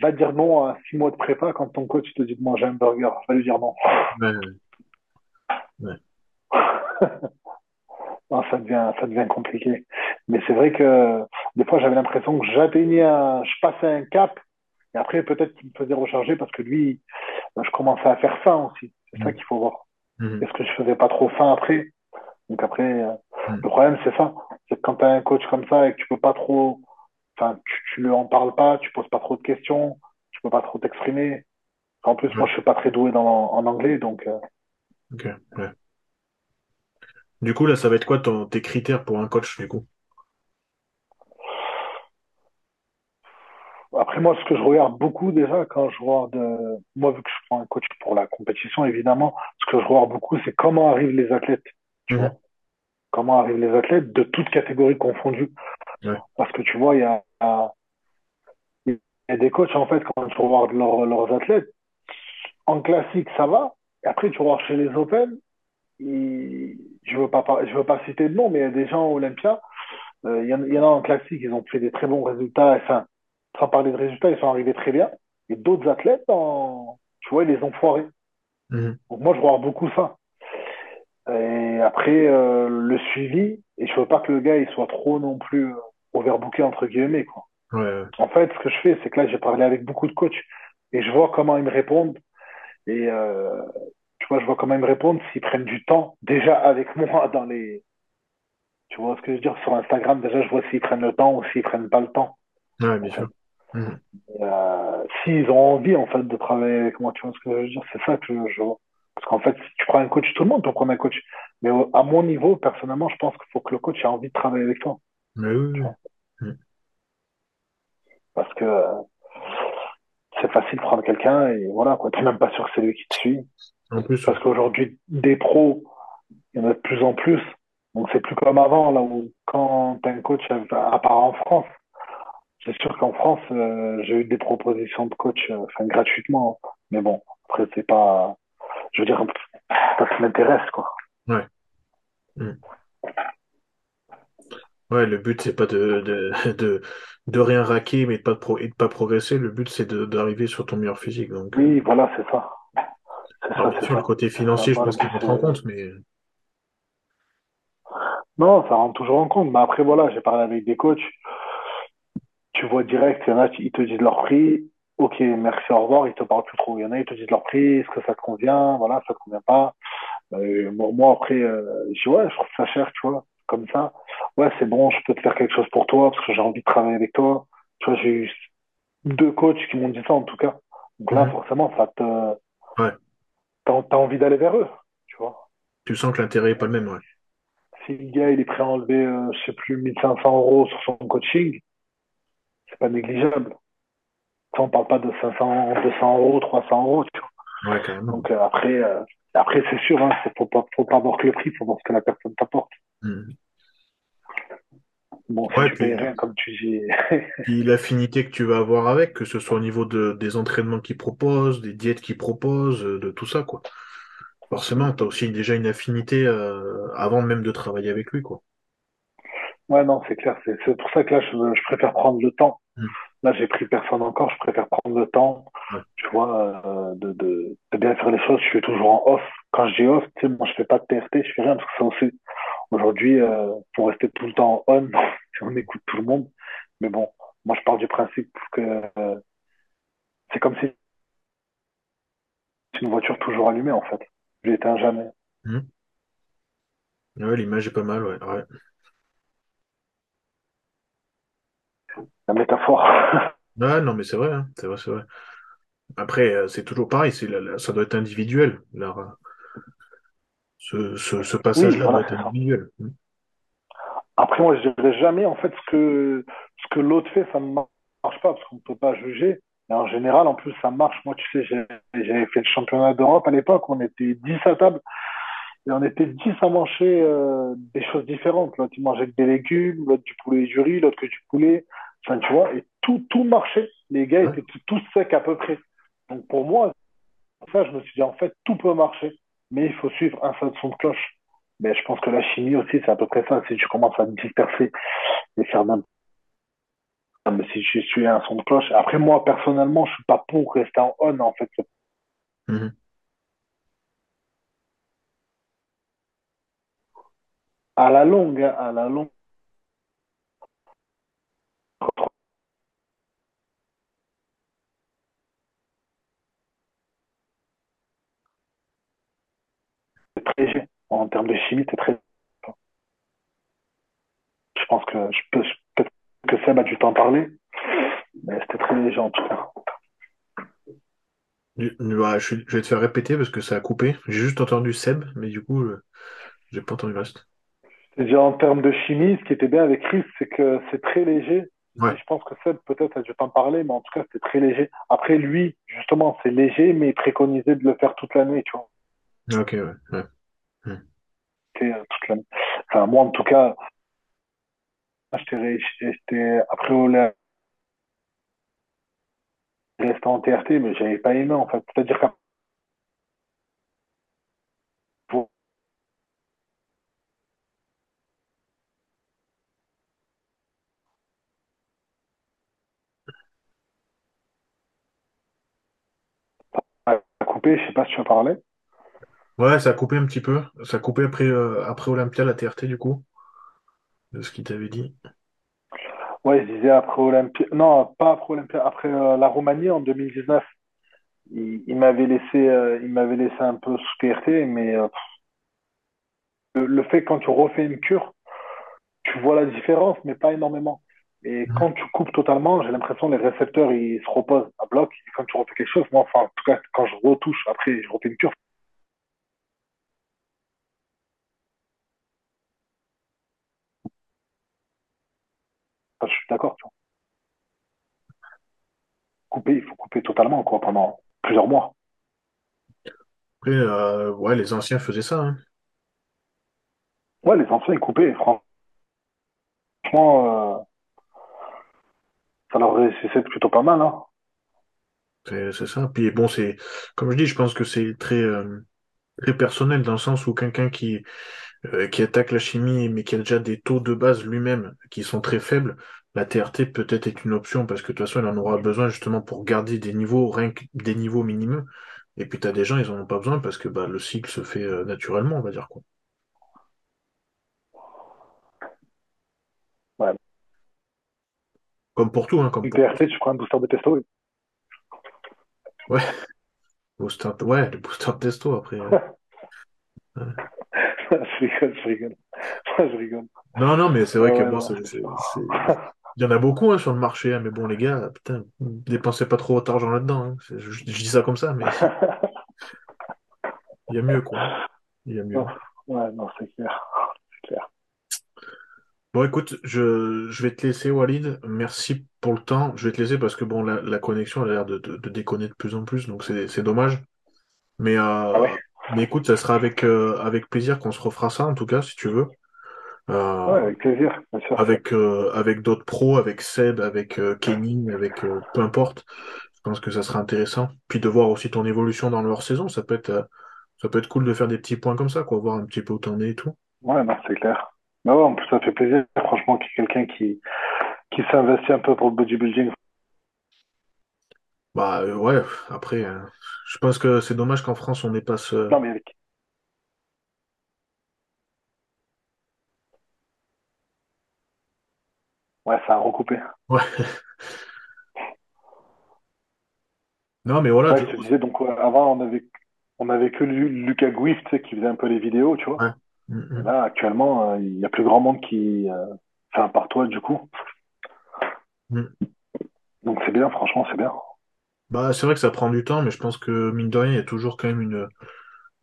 va dire non à six mois de prépa quand ton coach te dit de manger un burger. Va lui dire non. Ouais, ouais. Non, ça devient, ça devient compliqué. Mais c'est vrai que des fois, j'avais l'impression que j'atteignais un, je passais un cap, et après, peut-être qu'il me faisait recharger parce que lui, euh, je commençais à faire faim aussi. C'est ça Mhm. qu'il faut voir. Mhm. Est-ce que je faisais pas trop faim après? Donc après, euh. Le problème, c'est ça. C'est que quand tu as un coach comme ça et que tu peux pas trop, enfin, tu, tu lui en parles pas, tu poses pas trop de questions, tu peux pas trop t'exprimer. En plus, moi, Ouais. je suis pas très doué dans, en anglais, donc, euh, Ok. Ouais. Du coup, là, ça va être quoi ton, tes critères pour un coach, du coup? Après, moi, ce que je regarde beaucoup déjà quand je regarde, euh, moi, vu que je prends un coach pour la compétition, évidemment, ce que je regarde beaucoup, c'est comment arrivent les athlètes, tu vois. Comment arrivent les athlètes de toutes catégories confondues. Ouais. Parce que tu vois, il y a, il y a des coachs, en fait, quand tu regardes leurs leurs athlètes, en classique, ça va. Et après, tu regardes chez les Open, je veux pas, je veux pas citer de nom, mais il y a des gens Olympia, euh, il y en, il y en a en classique, ils ont fait des très bons résultats. Enfin, sans parler de résultats, ils sont arrivés très bien. Et d'autres athlètes, en, tu vois, ils les ont foirés. Mhm. Donc moi, je vois beaucoup ça. Et après, euh, le suivi, et je veux pas que le gars, il soit trop non plus euh, overbooké, entre guillemets, quoi. Ouais. En fait, ce que je fais, c'est que là, j'ai parlé avec beaucoup de coachs et je vois comment ils me répondent. Et euh, tu vois, je vois comment ils me répondent s'ils prennent du temps déjà avec moi dans les. Tu vois ce que je veux dire? Sur Instagram, déjà, je vois s'ils prennent le temps ou s'ils prennent pas le temps, Ouais, en bien sûr. Et, euh, s'ils ont envie, en fait, de travailler avec moi, tu vois ce que je veux dire? C'est ça que je, je vois. Parce qu'en fait, si tu prends un coach, tout le monde peut prendre un coach. Mais au- à mon niveau, personnellement, je pense qu'il faut que le coach ait envie de travailler avec toi. Mais oui. Parce que euh, c'est facile de prendre quelqu'un et voilà, quoi. T'es même pas sûr que c'est lui qui te suit. En plus, ouais. Parce qu'aujourd'hui, des pros, il y en a de plus en plus. Donc c'est plus comme avant, là où quand t'as un coach, à part en France, c'est sûr qu'en France, euh, j'ai eu des propositions de coach, euh, enfin gratuitement. Mais bon, après c'est pas, je veux dire, ça qui m'intéresse, quoi. Ouais. Mhm. Ouais, le but, c'est pas de, de, de, de rien raquer, mais de pas, de pro- et de pas progresser. Le but, c'est d'arriver sur ton meilleur physique. Donc, Oui, voilà, c'est ça. Alors, ça, bien le côté Ça, financier, je pense qu'il rentre en compte, mais Non, ça rentre toujours en compte. Mais après, voilà, j'ai parlé avec des coachs. Tu vois direct, il y en a, ils te disent leur prix. Ok, merci, au revoir, ils te parlent plus trop. Il y en a, ils te disent leur prix, est-ce que ça te convient? Voilà, ça te convient pas. Euh, moi, après, euh, je dis, ouais, je trouve ça cher, tu vois, comme ça. Ouais, c'est bon, je peux te faire quelque chose pour toi parce que j'ai envie de travailler avec toi. Tu vois, j'ai eu deux coachs qui m'ont dit ça, en tout cas. Donc là, forcément, ça te, ouais, t'as, t'as envie d'aller vers eux, tu vois. tu sens que l'intérêt est pas le même, ouais. Si le gars, il est prêt à enlever, euh, je sais plus, 1500 euros sur son coaching, c'est pas négligeable. On parle pas de 500, 200 euros, 300 euros, tu vois. Ouais, carrément. Donc euh, après, euh, après c'est sûr, hein, faut pas, faut pas voir que le prix, faut voir ce que la personne t'apporte. Bon, Ouais, puis, rien, comme tu dis, puis l'affinité que tu vas avoir avec, que ce soit au niveau de, des entraînements qu'ils proposent, des diètes qu'ils proposent, euh, de tout ça, quoi. Forcément, tu as aussi déjà une affinité euh, avant même de travailler avec lui, quoi. ouais, non, c'est clair. C'est pour ça que là, je, je préfère prendre le temps. Mm. Là, j'ai pris personne encore. Je préfère prendre le temps, Ouais. tu vois, euh, de, de, de bien faire les choses. Je suis toujours en off. Quand je dis off, tu sais, moi, je fais pas de TRT, je fais rien parce que ça aussi, aujourd'hui, euh, faut rester tout le temps en on. On écoute tout le monde. Mais bon, moi, je pars du principe que euh, c'est comme si c'est une voiture toujours allumée, en fait. Je l'éteins jamais. Mhm. Ouais, l'image est pas mal, ouais. Ouais, La métaphore. Ouais, non, mais c'est vrai, hein. C'est vrai, c'est vrai. Après, euh, c'est toujours pareil, c'est la- la- ça doit être individuel. là. ce, ce, ce Oui, passage-là doit être ça. individuel. Mhm. Après, moi, je dirais jamais, en fait, ce que, ce que l'autre fait, ça ne marche pas, parce qu'on ne peut pas juger. Et en général, en plus, ça marche. Moi, tu sais, j'avais fait le championnat d'Europe à l'époque, on était 10 à table, et on était 10 à manger euh, des choses différentes. L'autre, il mangeait que des légumes, l'autre du poulet et du riz, l'autre que du poulet. Enfin, tu vois, et tout, tout marchait. Les gars étaient tous tous secs à peu près. Donc, pour moi, ça, je me suis dit, en fait, tout peut marcher, mais il faut suivre un seul son de cloche. Mais je pense que la chimie aussi, c'est à peu près ça. Si tu commences à te disperser et faire n'importe quoi, mais si je suis un son de cloche. Après, moi, personnellement, je suis pas pour rester en on, en fait. Mhm. À la longue, hein, à la longue, c'est très léger. En termes de chimie, c'est très Je pense que je peux, peut-être que Seb a dû t'en parler, mais c'était très léger en tout cas. Ouais, je, vais te faire répéter parce que ça a coupé. J'ai juste entendu Seb, mais du coup, j'ai pas entendu le reste. Déjà, en termes de chimie, ce qui était bien avec Chris, c'est que c'est très léger. Ouais, je pense que Seb, peut-être, a dû t'en parler, mais en tout cas, c'était très léger. Après, lui, justement, c'est léger, mais il préconisait de le faire toute l'année, tu vois. ok, ouais. ouais. Mhm. Euh. Enfin, moi, en tout cas, j'étais après au resté en TRT, mais j'avais pas aimé, en fait. C'est-à-dire qu'après, à couper, je sais pas si tu as parlé. Ouais, ça a coupé un petit peu. Ça a coupé après, euh, après Olympia, la TRT, du coup, de ce qu'il t'avait dit. Ouais, je disais après Olympia, non, pas après Olympia, après euh, la Roumanie en 2019. Il, il m'avait laissé, euh, il m'avait laissé un peu sous TRT, mais le, le fait que quand tu refais une cure, tu vois la différence, mais pas énormément. Et Mhm. quand tu coupes totalement, j'ai l'impression que les récepteurs, ils se reposent à bloc. Et quand tu refais quelque chose, moi, enfin, en tout cas, quand je retouche, après, je refais une cure, enfin, je suis d'accord, tu vois. Couper, il faut couper totalement, quoi, pendant plusieurs mois. Après, euh, ouais, les anciens faisaient ça, hein. Ouais, les anciens, ils coupaient, franchement, euh, ça leur réussissait plutôt pas mal, hein. C'est c'est ça. Puis bon, c'est, comme je dis, je pense que c'est très, euh, très personnel dans le sens où quelqu'un qui, euh, qui attaque la chimie, mais qui a déjà des taux de base lui-même qui sont très faibles, la TRT peut-être est une option parce que de toute façon, il en aura besoin justement pour garder des niveaux, rien que des niveaux minimaux. Et puis tu as des gens, ils en ont pas besoin parce que bah, le cycle se fait euh, naturellement, on va dire quoi. Ouais. Comme pour tout, hein, comme Une pour TRT, tu prends un booster de testo. ouais, booster, ouais, le booster de testo après. ouais. Je rigole, je rigole. Je rigole. Non, non, mais c'est Ouais, vrai que ouais, bon, c'est, sûr. c'est- il y en a beaucoup hein, sur le marché, hein, mais bon, les gars, putain, dépensez pas trop votre argent là-dedans. hein. Je, je dis ça comme ça, mais il y a mieux, quoi. Il y a mieux. Ouais, non, c'est clair. Bon, écoute, je, je vais te laisser, Walid. Merci pour le temps. Je vais te laisser parce que bon, la, la connexion elle a l'air de, de, de déconner de plus en plus, donc c'est, dommage. Mais, Ah euh, ouais? mais écoute, ça sera avec, euh, avec plaisir qu'on se refera ça, en tout cas, si tu veux. Ouais, Euh, avec plaisir, bien sûr. avec, avec d'autres pros, avec Seb, avec Kenny, avec peu importe. Je pense que ça sera intéressant. Puis de voir aussi ton évolution dans leur saison, ça peut être, ça peut être cool de faire des petits points comme ça, quoi, voir un petit peu où t'en es et tout. Ouais, c'est clair. Bah ouais, en plus, ça fait plaisir, franchement, qu'il y ait quelqu'un qui, qui s'investit un peu pour le bodybuilding. Bah euh, ouais, après, euh, je pense que c'est dommage qu'en France on n'ait pas ce. Non, mais avec. Ouais, ça a recoupé. Ouais. Non, mais voilà, Ouais, je te disais, donc avant, on avait, on avait que Lu- Lucas Gouif, tu sais, qui faisait un peu les vidéos, tu vois. Ouais. Et Mm, là, actuellement, euh, il y a plus grand monde qui. euh, Enfin, par toi, du coup. mm, mm. Donc c'est bien, franchement, c'est bien. Bah, c'est vrai que ça prend du temps, mais je pense que mine de rien, il y a toujours quand même une,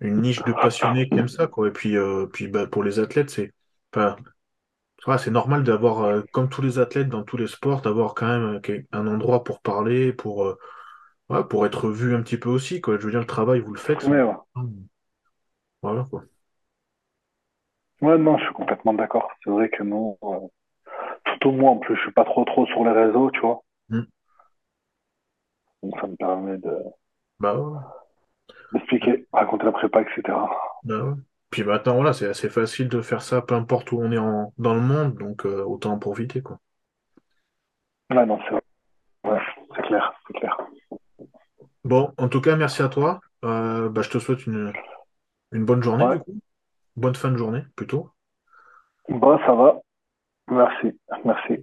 une niche de passionnés qui aiment ça, quoi. Et puis, euh, puis bah, pour les athlètes, c'est enfin, ouais, c'est normal d'avoir, euh, comme tous les athlètes dans tous les sports, d'avoir quand même euh, un endroit pour parler, pour, euh, ouais, pour être vu un petit peu aussi, quoi. Je veux dire, le travail, vous le faites. Ouais. Voilà, quoi. Ouais, non, je suis complètement d'accord. C'est vrai que nous, euh, surtout moi, en plus, je suis pas trop trop sur les réseaux, tu vois. Mm. Donc ça me permet de Bah ouais. d'expliquer, raconter la prépa, etc. Bah ouais. Puis maintenant, voilà, c'est assez facile de faire ça, peu importe où on est en, dans le monde, donc euh, autant en profiter, quoi. Ouais, non, c'est vrai. Ouais, c'est clair, c'est clair. Bon, en tout cas, merci à toi. Euh, bah, je te souhaite une, une bonne journée, Ouais. du coup. Bonne fin de journée, plutôt. Bon, ça va. Merci, merci.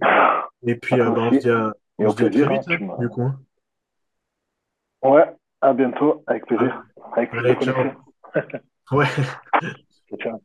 Et puis, euh, bah, on se dit à, Et on au se dit à très plaisir, vite, hein, du coup. hein. Ouais, à bientôt, avec plaisir. Avec Allez, ciao. connexion. Ouais. Ciao.